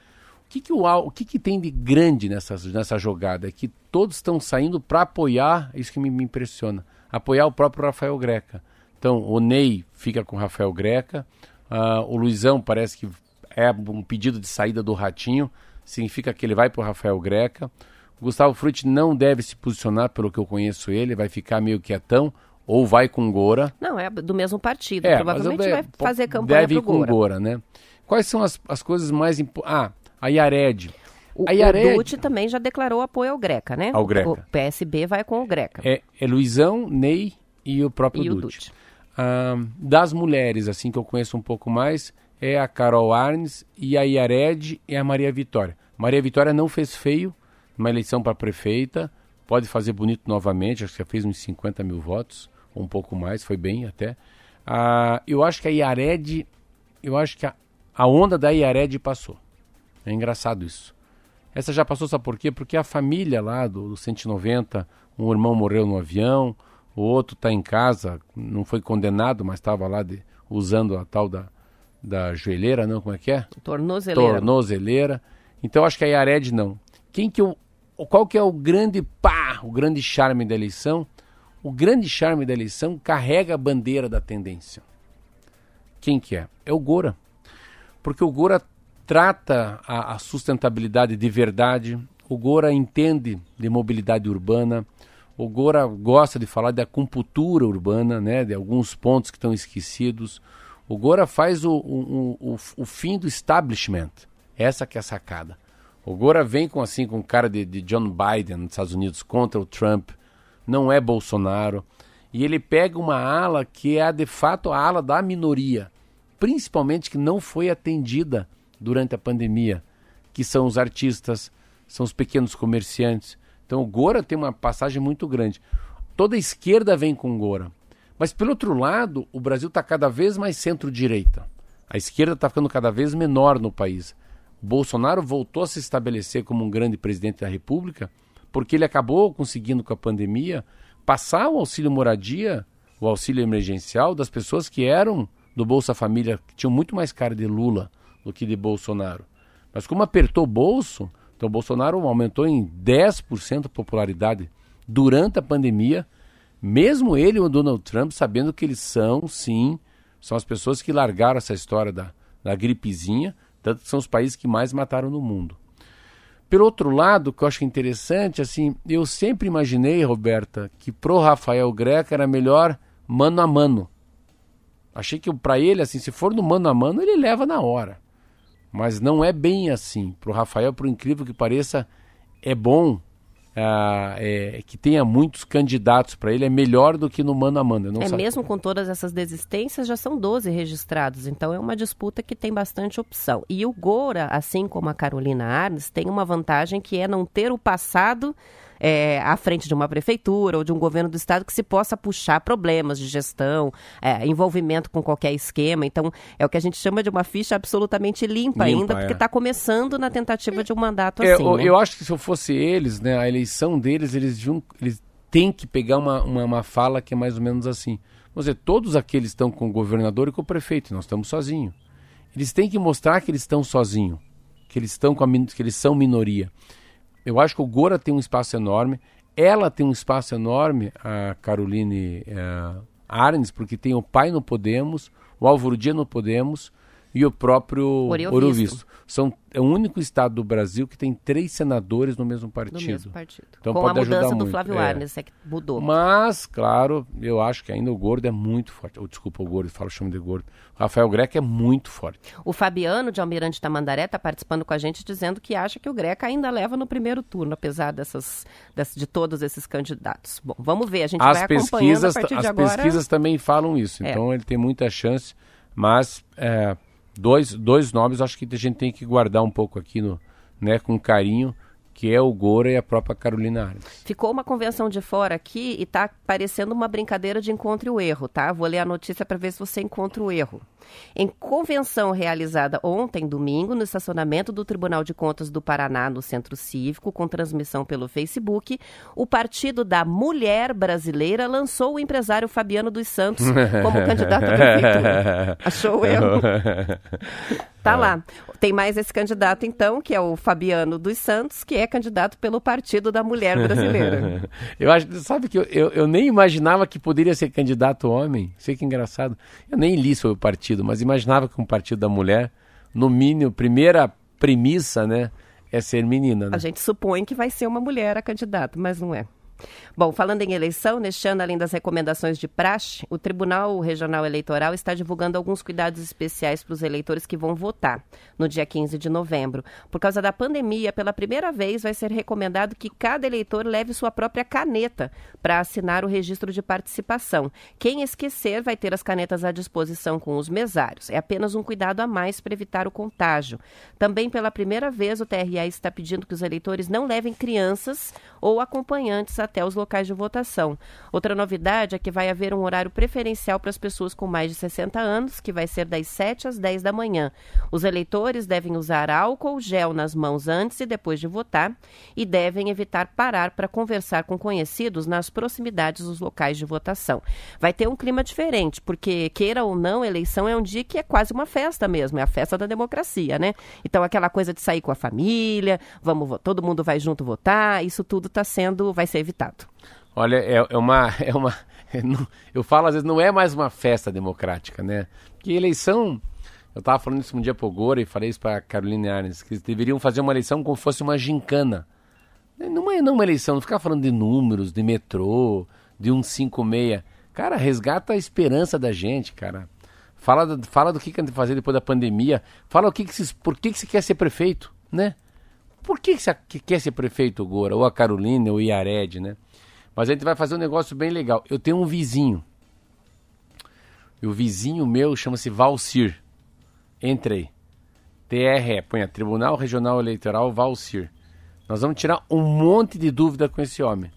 O que, que, o, o que, que tem de grande nessa, nessa jogada? É que todos estão saindo para apoiar, isso que me, me, impressiona, apoiar o próprio Rafael Greca. Então, o Ney fica com o Rafael Greca, uh, o Luizão parece que é um pedido de saída do Ratinho, significa que ele vai para o Rafael Greca. O Gustavo Frutti não deve se posicionar, pelo que eu conheço ele, vai ficar meio quietão, ou vai com Gora. Não, é do mesmo partido, é, provavelmente vai fazer campanha Deve ir com Gora. Gora, né? Quais são as, as coisas mais importantes? Ah, a Iared. O, a Iared... o Dutti também já declarou apoio ao Greca, né? Ao Greca. O PSB vai com o Greca. É, é Luizão, Ney e o próprio e Dutti. O Dutti. Ah, das mulheres, assim, que eu conheço um pouco mais, é a Carol Arnes e a Iared e a Maria Vitória. Maria Vitória não fez feio numa eleição para prefeita, pode fazer bonito novamente, acho que já fez uns 50 mil votos, ou um pouco mais, foi bem até. Ah, eu acho que a Iared, eu acho que a, a onda da Iared passou. É engraçado isso. Essa já passou, sabe por quê? Porque a família lá do, do 190, um irmão morreu no avião, o outro está em casa, não foi condenado, mas estava lá de, usando a tal da, da joelheira, não? Como é que é? Tornozeleira. Tornozeleira. Então acho que a Iared não. Quem que eu, qual que é o grande pá, o grande charme da eleição? O grande charme da eleição carrega a bandeira da tendência. Quem que é? É o Gora porque o Gora trata a, a sustentabilidade de verdade, o Gora entende de mobilidade urbana, o Gora gosta de falar da acupuntura urbana, né, de alguns pontos que estão esquecidos. O Gora faz o, o, o, o, fim do establishment. Essa que é a sacada. O Gora vem com assim com cara de, de John Biden nos Estados Unidos contra o Trump. Não é Bolsonaro. E ele pega uma ala que é de fato a ala da minoria principalmente que não foi atendida durante a pandemia, que são os artistas, são os pequenos comerciantes. Então o Gora tem uma passagem muito grande. Toda a esquerda vem com Gora. Mas pelo outro lado, o Brasil está cada vez mais centro-direita. A esquerda está ficando cada vez menor no país. O Bolsonaro voltou a se estabelecer como um grande presidente da República porque ele acabou conseguindo com a pandemia passar o auxílio moradia, o auxílio emergencial das pessoas que eram do Bolsa Família, que tinham muito mais cara de Lula do que de Bolsonaro. Mas como apertou o bolso, então o Bolsonaro aumentou em 10% a popularidade durante a pandemia, mesmo ele e o Donald Trump sabendo que eles são, sim, são as pessoas que largaram essa história da, da gripezinha, tanto que são os países que mais mataram no mundo. Pelo outro lado, que eu acho interessante, assim, eu sempre imaginei, Roberta, que pro Rafael Greca era melhor mano a mano. Achei que para ele, assim, se for no mano a mano, ele leva na hora. Mas não é bem assim. Para o Rafael, por incrível que pareça, é bom ah, é, que tenha muitos candidatos para ele, é melhor do que no mano a mano. é sabe. mesmo com todas essas desistências, já são 12 registrados, então é uma disputa que tem bastante opção. E o Gora, assim como a Carolina Arnes, tem uma vantagem que é não ter o passado é, à frente de uma prefeitura ou de um governo do estado que se possa puxar problemas de gestão, é, envolvimento com qualquer esquema. Então, é o que a gente chama de uma ficha absolutamente limpa, limpa ainda, porque está é. começando na tentativa de um mandato é, assim. Eu, né? eu acho que se eu fosse eles, né, a eleição deles, eles, deviam, eles tem que pegar uma, uma, uma fala que é mais ou menos assim. Vamos dizer, todos aqueles estão com o governador e com o prefeito, nós estamos sozinhos. Eles têm que mostrar que eles estão sozinhos, que eles estão com a, que eles são minoria. Eu acho que o Gora tem um espaço enorme, ela tem um espaço enorme, a Caroline é, Arnes, porque tem o pai no Podemos, o Álvaro Dia no Podemos e o próprio Ouro Visto. São, é o único estado do Brasil que tem três senadores no mesmo partido. No mesmo partido. Então Com pode a mudança do Flávio é. Arnes, é que mudou. Mas, claro, eu acho que ainda o Gordo é muito forte. Oh, desculpa, o Gordo, fala chama de Gordo. O Rafael Greca é muito forte. O Fabiano, de Almirante Tamandaré, está participando com a gente dizendo que acha que o Greca ainda leva no primeiro turno, apesar dessas, dessas de todos esses candidatos. Bom, vamos ver, a gente as vai pesquisas, a partir As de agora... pesquisas também falam isso, é. então ele tem muita chance, mas... É, dois, dois nomes acho que a gente tem que guardar um pouco aqui no, né, com carinho, que é o Gora e a própria Carolina Ares. Ficou uma convenção de fora aqui e está parecendo uma brincadeira de encontro e o erro, tá? Vou ler a notícia para ver se você encontra o erro. Em convenção realizada ontem, domingo, no estacionamento do Tribunal de Contas do Paraná, no Centro Cívico, com transmissão pelo Facebook, o Partido da Mulher Brasileira lançou o empresário Fabiano dos Santos como candidato a prefeitura. Achou o erro? Tá lá. Tem mais esse candidato, então, que é o Fabiano dos Santos, que é candidato pelo Partido da Mulher Brasileira. eu acho, sabe que eu, eu, eu, nem imaginava que poderia ser candidato homem. Sei que engraçado. Eu nem li sobre o partido, mas imaginava que um partido da mulher, no mínimo, primeira premissa, né, é ser menina. Né? A gente supõe que vai ser uma mulher a candidata, mas não é. Bom, falando em eleição, neste ano, além das recomendações de praxe, o Tribunal Regional Eleitoral está divulgando alguns cuidados especiais para os eleitores que vão votar no dia 15 de novembro. Por causa da pandemia, pela primeira vez vai ser recomendado que cada eleitor leve sua própria caneta para assinar o registro de participação. Quem esquecer vai ter as canetas à disposição com os mesários. É apenas um cuidado a mais para evitar o contágio. Também pela primeira vez, o TRE está pedindo que os eleitores não levem crianças ou acompanhantes até os locais de votação. Outra novidade é que vai haver um horário preferencial para as pessoas com mais de 60 anos, que vai ser das 7 às 10 da manhã. Os eleitores devem usar álcool gel nas mãos antes e depois de votar e devem evitar parar para conversar com conhecidos nas proximidades dos locais de votação. Vai ter um clima diferente, porque queira ou não, eleição é um dia que é quase uma festa mesmo, é a festa da democracia, né? Então aquela coisa de sair com a família, vamos todo mundo vai junto votar, isso tudo está sendo vai ser evitado Olha, é, é uma. É uma é, eu falo às vezes, não é mais uma festa democrática, né? Porque eleição. Eu estava falando isso um dia pro e falei isso para Carolina Arnes, que deveriam fazer uma eleição como fosse uma gincana. Não é não uma eleição, não ficar falando de números, de metrô, de 156. Cara, resgata a esperança da gente, cara. Fala, do, fala do que quer fazer depois da pandemia. Fala o que, que se, por que, que você quer ser prefeito, né? Por que, você quer ser prefeito, Gora? Ou a Carolina, ou o Iared, né? Mas a gente vai fazer um negócio bem legal. Eu tenho um vizinho. E o vizinho meu chama-se Valcir. Entrei. TRE, põe Tribunal Regional Eleitoral Valcir. Nós vamos tirar um monte de dúvida com esse homem.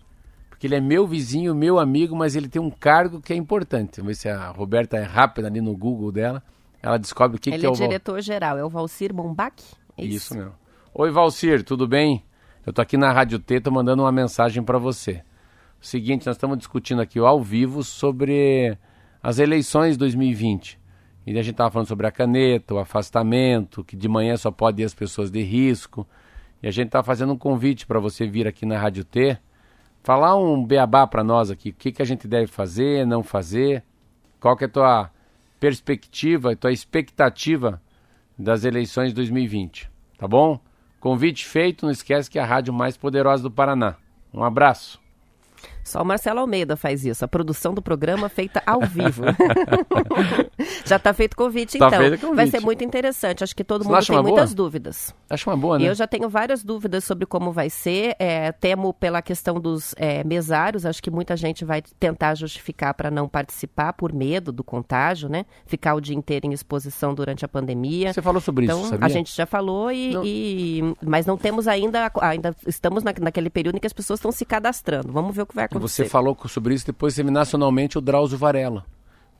Porque ele é meu vizinho, meu amigo, mas ele tem um cargo que é importante. Vamos ver se a Roberta é rápida ali no Google dela. Ela descobre o que, ele que é o... Ele é diretor-geral, é o Valcir Bombach? É isso? isso mesmo. Oi, Valcir, tudo bem? Eu tô aqui na Rádio T, tô mandando uma mensagem para você. O seguinte, nós estamos discutindo aqui ao vivo sobre as eleições 2020. E a gente estava falando sobre a caneta, o afastamento, que de manhã só pode ir as pessoas de risco. E a gente está fazendo um convite para você vir aqui na Rádio T, falar um beabá para nós aqui, o que, que a gente deve fazer, não fazer, qual que é a tua perspectiva, a tua expectativa das eleições 2020, tá bom? Convite feito, não esquece que é a rádio mais poderosa do Paraná. Um abraço. Só o Marcelo Almeida faz isso. A produção do programa feita ao vivo. Já está feito convite, tá então. Feito convite. Vai ser muito interessante. Acho que todo Você mundo tem muitas boa? dúvidas. Acho uma boa, né? Eu já tenho várias dúvidas sobre como vai ser. É, temo pela questão dos é, mesários. Acho que muita gente vai tentar justificar para não participar por medo do contágio, né? Ficar o dia inteiro em exposição durante a pandemia. Você falou sobre então, isso, sabia? A gente já falou, e, não. e mas não temos ainda, ainda estamos na, naquele período em que as pessoas estão se cadastrando. Vamos ver o que vai acontecer. Você falou sobre isso, depois teve nacionalmente o Drauzio Varela.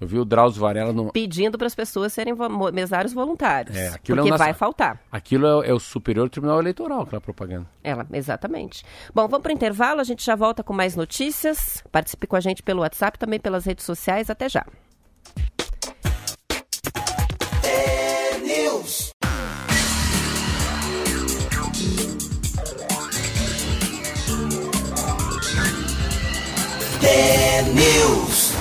Eu vi o Drauzio Varela no... pedindo para as pessoas serem vo mesários voluntários, é, porque é vai faltar. Aquilo é, é, o Superior Tribunal Eleitoral, aquela propaganda. Ela, exatamente. Bom, vamos para o intervalo, a gente já volta com mais notícias. Participe com a gente pelo WhatsApp, também pelas redes sociais. Até já. News.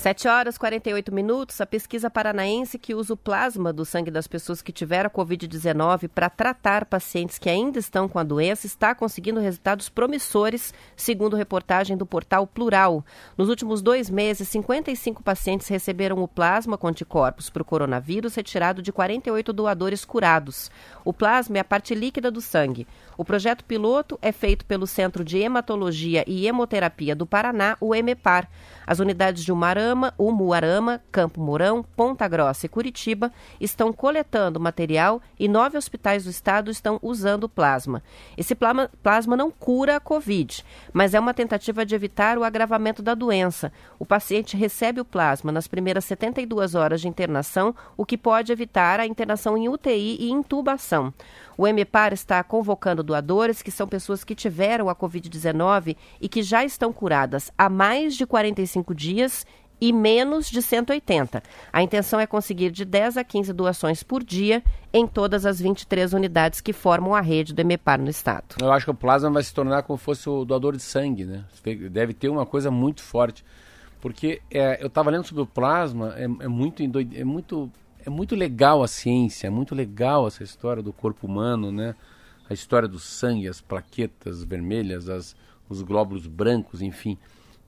7 horas e 48 minutos, a pesquisa paranaense que usa o plasma do sangue das pessoas que tiveram a Covid-19 para tratar pacientes que ainda estão com a doença está conseguindo resultados promissores, segundo reportagem do portal Plural. Nos últimos dois meses, 55 pacientes receberam o plasma com anticorpos para o coronavírus, retirado de 48 doadores curados. O plasma é a parte líquida do sangue. O projeto piloto é feito pelo Centro de Hematologia e Hemoterapia do Paraná, o EMEPAR. As unidades de Umarama, Umuarama, Campo Mourão, Ponta Grossa e Curitiba estão coletando material e nove hospitais do estado estão usando plasma. Esse plasma, não cura a Covid, mas é uma tentativa de evitar o agravamento da doença. O paciente recebe o plasma nas primeiras 72 horas de internação, o que pode evitar a internação em UTI e intubação. O MPAR está convocando doadores que são pessoas que tiveram a Covid-19 e que já estão curadas há mais de 45 dias e menos de 180. A intenção é conseguir de 10 a 15 doações por dia em todas as 23 unidades que formam a rede do EMEPAR no estado. Eu acho que o plasma vai se tornar como se fosse o doador de sangue, né? Deve ter uma coisa muito forte. Porque é, eu estava lendo sobre o plasma, é, é muito, é muito é muito legal a ciência, é muito legal essa história do corpo humano, né? A história do sangue, as plaquetas vermelhas, as, os glóbulos brancos, enfim.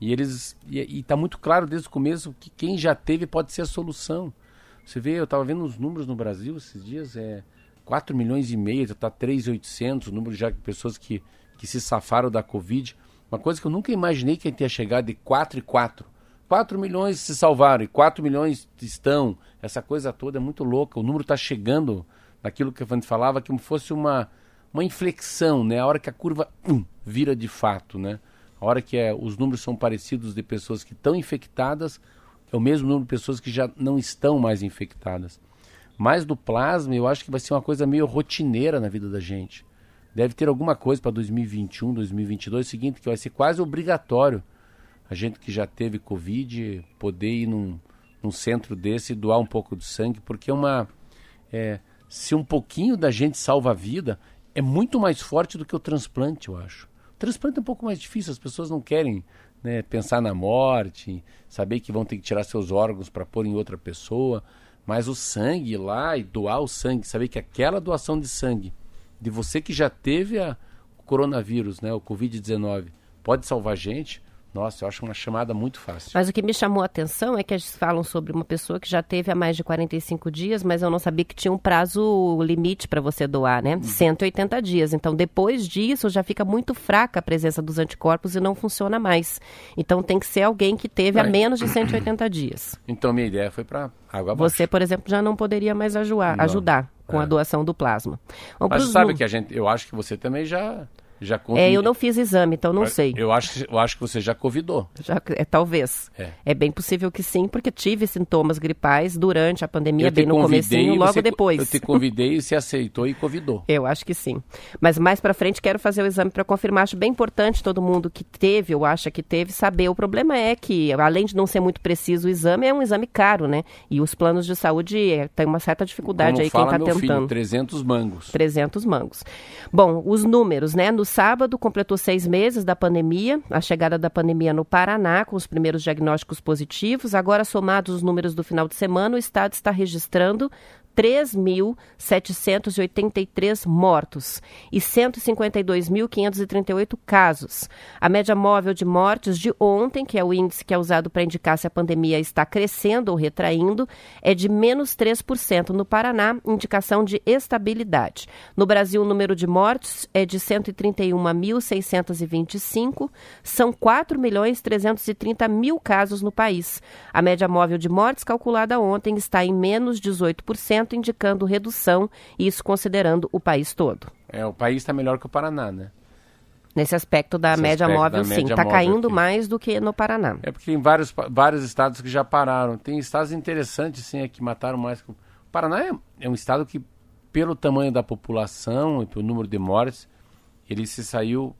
E eles e está muito claro desde o começo que quem já teve pode ser a solução. Você vê, eu estava vendo os números no Brasil esses dias, é 4 milhões e meio, está 3.800, o número já de pessoas que, que se safaram da Covid. Uma coisa que eu nunca imaginei que ia chegar de 4 e 4. 4 milhões se salvaram e 4 milhões estão. Essa coisa toda é muito louca. O número está chegando naquilo que a gente falava, como fosse uma, uma inflexão, né? A hora que a curva um, vira de fato, né? A hora que é, os números são parecidos de pessoas que estão infectadas, é o mesmo número de pessoas que já não estão mais infectadas. Mas do plasma, eu acho que vai ser uma coisa meio rotineira na vida da gente. Deve ter alguma coisa para 2021, 2022, o seguinte, que vai ser quase obrigatório a gente que já teve Covid poder ir num, num centro desse e doar um pouco de sangue, porque é uma. É, se um pouquinho da gente salva a vida, é muito mais forte do que o transplante, eu acho. O transplante é um pouco mais difícil, as pessoas não querem né, pensar na morte, saber que vão ter que tirar seus órgãos para pôr em outra pessoa. Mas o sangue lá e doar o sangue, saber que aquela doação de sangue de você que já teve a, o coronavírus, né, o Covid-19, pode salvar gente, nossa, eu acho uma chamada muito fácil. Mas o que me chamou a atenção é que eles falam sobre uma pessoa que já teve há mais de 45 dias, mas eu não sabia que tinha um prazo limite para você doar, né? Uhum. 180 dias. Então, depois disso, já fica muito fraca a presença dos anticorpos e não funciona mais. Então, tem que ser alguém que teve há menos de 180 dias. Então, minha ideia foi para água abaixo. Você, por exemplo, já não poderia mais ajudar, ajudar com é. a doação do plasma. Vamos mas sabe que a gente, eu acho que você também já já É, eu não fiz exame, então não sei. Eu acho, eu acho que você já covidou. Já, é, talvez. É. é bem possível que sim, porque tive sintomas gripais durante a pandemia, bem no comecinho, logo você, depois. Eu te convidei e você aceitou e covidou. Eu acho que sim. Mas mais para frente quero fazer o exame para confirmar. Acho bem importante todo mundo que teve ou acha que teve saber. O problema é que, além de não ser muito preciso o exame, é um exame caro, né? E os planos de saúde é, tem uma certa dificuldade Como aí fala quem está tentando. Filho, 300 mangos. 300 mangos. Bom, os números, né? Sábado completou seis meses da pandemia, a chegada da pandemia no Paraná, com os primeiros diagnósticos positivos. Agora, somados os números do final de semana, o estado está registrando 3.783 mortos e 152.538 casos. A média móvel de mortes de ontem, que é o índice que é usado para indicar se a pandemia está crescendo ou retraindo, é de menos 3% no Paraná, indicação de estabilidade. No Brasil, o número de mortes é de 131.625, são 4 milhões 330 mil casos no país. A média móvel de mortes calculada ontem está em menos 18% indicando redução, isso considerando o país todo. É, o país está melhor que o Paraná, né? Nesse aspecto da Nesse média aspecto móvel, da sim. Está caindo aqui. mais do que no Paraná. É porque tem vários, vários estados que já pararam. Tem estados interessantes, sim, é que mataram mais. O Paraná é, é um estado que, pelo tamanho da população e pelo número de mortes, ele se saiu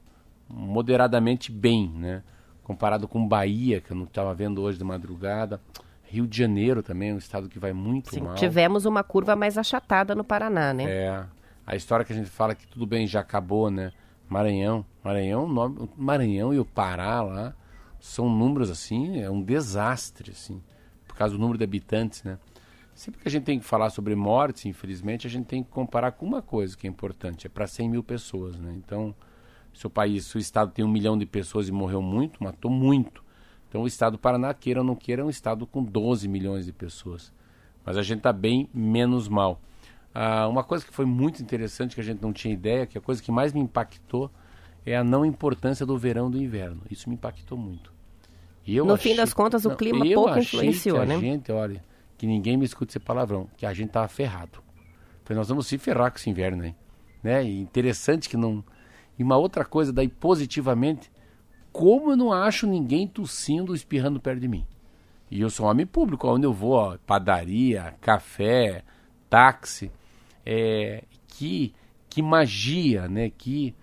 moderadamente bem, né? Comparado com Bahia, que eu não estava vendo hoje de madrugada. Rio de Janeiro também é um estado que vai muito Sim, mal. tivemos uma curva mais achatada no Paraná, né? É. A história que a gente fala que tudo bem, já acabou, né? Maranhão. Maranhão, nome- Maranhão e o Pará lá são números assim, é um desastre, assim, por causa do número de habitantes, né? Sempre que a gente tem que falar sobre mortes, infelizmente, a gente tem que comparar com uma coisa que é importante, é para 100 mil pessoas, né? Então, se o país, se o estado tem um milhão de pessoas e morreu muito, matou muito. Então, o estado do Paraná, queira ou não queira, é um estado com 12 milhões de pessoas. Mas a gente está bem menos mal. Ah, uma coisa que foi muito interessante, que a gente não tinha ideia, que a coisa que mais me impactou é a não importância do verão e do inverno. Isso me impactou muito. E eu No achei- fim das contas, o Não, clima eu pouco achei influenciou, que a né? gente, olha, que ninguém me escute esse palavrão, que a gente tava ferrado. Falei, nós vamos se ferrar com esse inverno aí. Né? E interessante que não. E uma outra coisa, daí positivamente, como eu não acho ninguém tossindo, espirrando perto de mim. E eu sou um homem público, onde eu vou, ó, padaria, café, táxi. É, que, que magia, né? Que,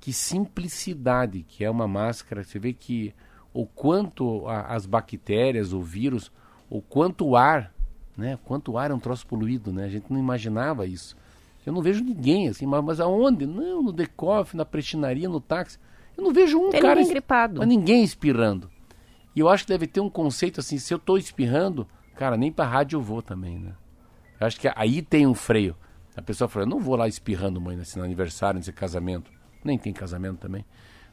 que simplicidade que é uma máscara. Você vê que o quanto a- as bactérias, o vírus, o quanto o ar, né? Quanto o ar é um troço poluído, né? A gente não imaginava isso. Eu não vejo ninguém assim, mas, mas aonde? Não, no decoff, na prestinaria, no táxi. Eu não vejo um Tem cara ninguém gripado. mas ninguém espirrando. E eu acho que deve ter um conceito assim, se eu tô espirrando, cara, nem pra rádio eu vou também, né? Eu acho que aí tem um freio. A pessoa fala, eu não vou lá espirrando, mãe, nesse aniversário, nesse casamento. Nem tem casamento também.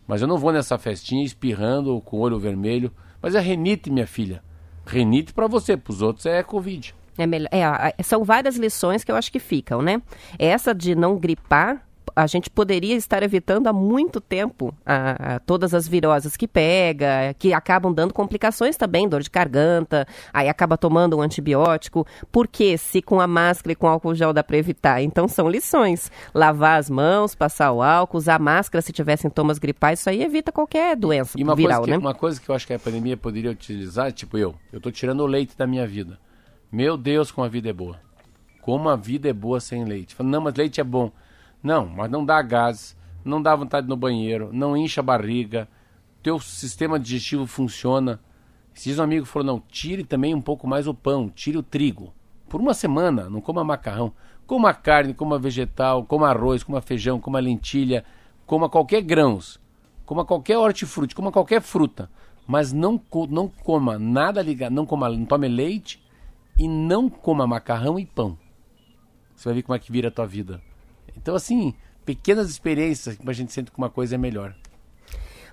Mas eu não vou nessa festinha espirrando ou com o olho vermelho. Mas é renite, minha filha. Renite pra você, pros outros é Covid. É melhor, é, são várias lições que eu acho que ficam, né? Essa de não gripar, a gente poderia estar evitando há muito tempo a- a todas as viroses que pega, que acabam dando complicações também, dor de garganta, aí acaba tomando um antibiótico. Porque se com a máscara e com álcool gel dá para evitar? Então são lições. Lavar as mãos, passar o álcool, usar máscara se tiver sintomas gripais, isso aí evita qualquer doença E uma, viral, coisa que, né? uma coisa que eu acho que a pandemia poderia utilizar, tipo eu, eu tô tirando o leite da minha vida. Meu Deus, como a vida é boa. Como a vida é boa sem leite. Não, mas leite é bom. Não, mas não dá gás, não dá vontade no banheiro, não incha a barriga, teu sistema digestivo funciona. Dias um amigo falou, não, tire também um pouco mais o pão, tire o trigo. Por uma semana, não coma macarrão. Coma carne, coma vegetal, coma arroz, coma feijão, coma lentilha, coma qualquer grãos, coma qualquer hortifruti, coma qualquer fruta. Mas não, não coma nada ligado, não, coma, não tome leite e não coma macarrão e pão. Você vai ver como é que vira a tua vida. Então, assim, pequenas experiências que a gente sente que uma coisa é melhor.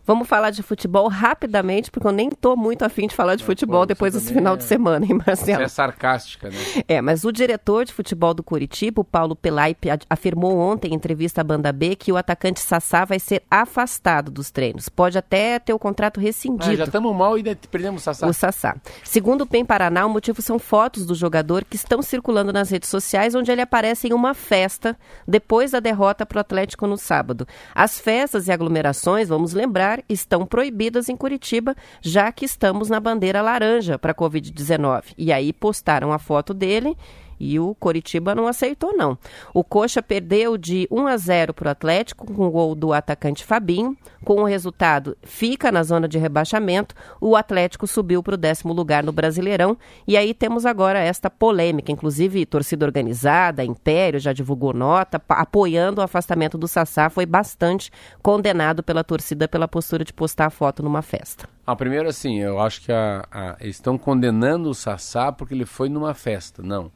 Vamos falar de futebol rapidamente, porque eu nem tô muito afim de falar de futebol pô, depois você desse final é- de semana, hein, Você Marcelo? é sarcástica, né? É, mas o diretor de futebol do Curitiba, o Paulo Pelaipe, afirmou ontem em entrevista à Banda B que o atacante Sassá vai ser afastado dos treinos. Pode até ter o contrato Ah, rescindido. já estamos mal e perdemos o Sassá. O Sassá. Segundo o PEN Paraná, o motivo são fotos do jogador que estão circulando nas redes sociais, onde ele aparece em uma festa depois da derrota para o Atlético no sábado. As festas e aglomerações, vamos lembrar, estão proibidas em Curitiba, já que estamos na bandeira laranja para a Covid-19. E aí postaram a foto dele. E o Coritiba não aceitou, não. O Coxa perdeu de 1 a 0 para o Atlético, com o gol do atacante Fabinho. Com o resultado, fica na zona de rebaixamento. O Atlético subiu para o décimo lugar no Brasileirão. E aí temos agora esta polêmica. Inclusive, torcida organizada, Império já divulgou nota, apoiando o afastamento do Sassá. Foi bastante condenado pela torcida pela postura de postar a foto numa festa. Ah, primeiro assim, eu acho que a, a- estão condenando o Sassá porque ele foi numa festa. Não.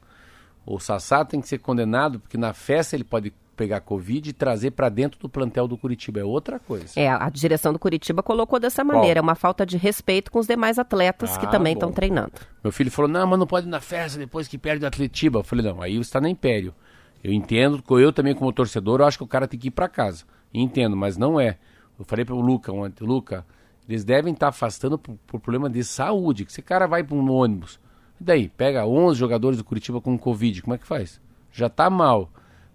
O Sassá tem que ser condenado porque na festa ele pode pegar Covid e trazer para dentro do plantel do Curitiba. É outra coisa. É, a direção do Curitiba colocou dessa maneira. É uma falta de respeito com os demais atletas que Ah, também bom. estão treinando. Meu filho falou, não, mas não pode ir na festa depois que perde o Atletiba. Eu falei, não, aí você está no Império. Eu entendo, eu também como torcedor, eu acho que o cara tem que ir para casa. Entendo, mas não é. Eu falei para o Luca ontem, Luca, eles devem estar afastando por, por problema de saúde. Que esse cara vai para um ônibus. E daí, pega 11 jogadores do Curitiba com Covid, como é que faz? Já tá mal.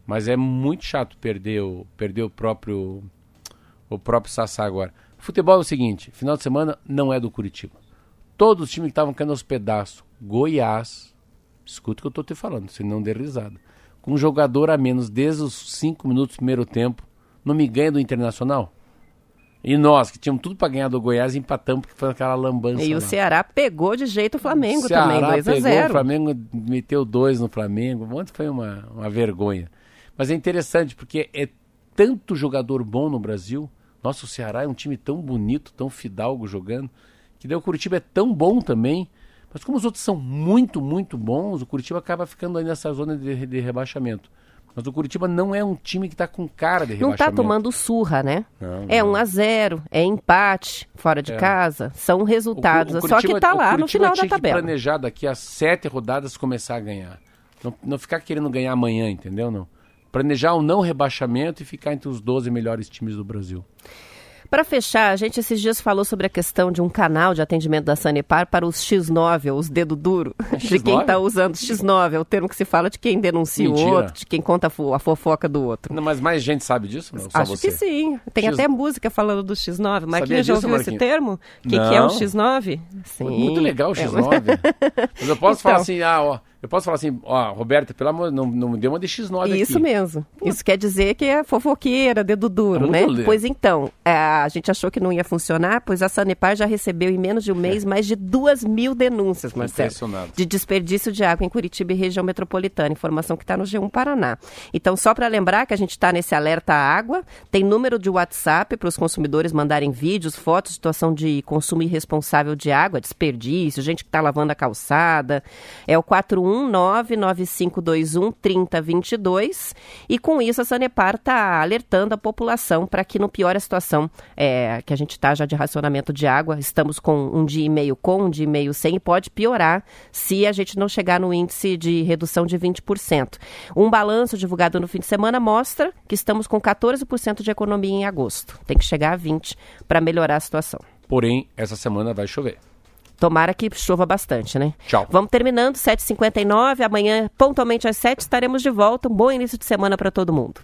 Mas é muito chato perder o, perder o próprio o, próprio Sassá agora. Futebol é o seguinte, final de semana não é do Curitiba. Todos os times que estavam caindo aos pedaços, Goiás, escuta o que eu estou te falando, se não der risada, com um jogador a menos desde os cinco minutos do primeiro tempo, não me ganha do Internacional? E nós, que tínhamos tudo para ganhar do Goiás, empatamos porque foi aquela lambança. E lá. o Ceará pegou de jeito o Flamengo o também, 2 a pegou 0 O Flamengo meteu dois no Flamengo. Ontem foi uma, uma vergonha. Mas é interessante porque é tanto jogador bom no Brasil. Nosso Ceará é um time tão bonito, tão fidalgo jogando, que daí o Curitiba é tão bom também. Mas como os outros são muito, muito bons, o Curitiba acaba ficando aí nessa zona de, de rebaixamento. Mas o Curitiba não é um time que está com cara de Não rebaixamento. está tomando surra, né? Não, É não. 1 a 0 é empate fora de É. casa, são O resultados. o Só Curitiba- que está o lá no final da tinha que tabela. planejar daqui a sete rodadas começar a ganhar. Não, não ficar querendo ganhar amanhã, entendeu? Não. Planejar o não rebaixamento e ficar entre os 12 melhores times do Brasil. Para fechar, a gente esses dias falou sobre a questão de um canal de atendimento da Sanepar para os X9, ou os dedo duro, de quem X9? está usando X9, é o termo que se fala de quem denuncia Mentira. o outro, de quem conta a fo- a fofoca do outro. Não, mas mais gente sabe disso? Não? Acho você? que sim. Tem X- até música falando do X9. Marquinhos já ouviu esse termo? O que, que é um Não. X9? Sim. Muito legal o É, X9. Mas eu posso Então. falar assim, ah, ó, eu posso falar assim, ó, Roberta, pelo amor, não, não me dê uma de X9 aqui. Isso mesmo. Isso quer dizer que é fofoqueira, dedo duro, É né? muito le- Pois então, é, a gente achou que não ia funcionar, pois a Sanepar já recebeu em menos de um mês mais de duas mil denúncias, Marcelo. De desperdício de água em Curitiba e região metropolitana. Informação que está no G1 Paraná. Então, só para lembrar que a gente está nesse alerta à água, tem número de WhatsApp para os consumidores mandarem vídeos, fotos situação de consumo irresponsável de água, desperdício, gente que está lavando a calçada. É o 419-9521-3022. E com isso, a Sanepar está alertando a população para que, não piore a situação é, que a gente está já de racionamento de água, estamos com um dia e meio com, um dia e meio sem, e pode piorar se a gente não chegar no índice de redução de 20%. Um balanço divulgado no fim de semana mostra que estamos com 14% de economia em agosto. Tem que chegar a 20% para melhorar a situação. Porém, essa semana vai chover. Tomara que chova bastante, né? Tchau. Vamos terminando, 7h59. Amanhã, pontualmente às 7 estaremos de volta. Um bom início de semana para todo mundo.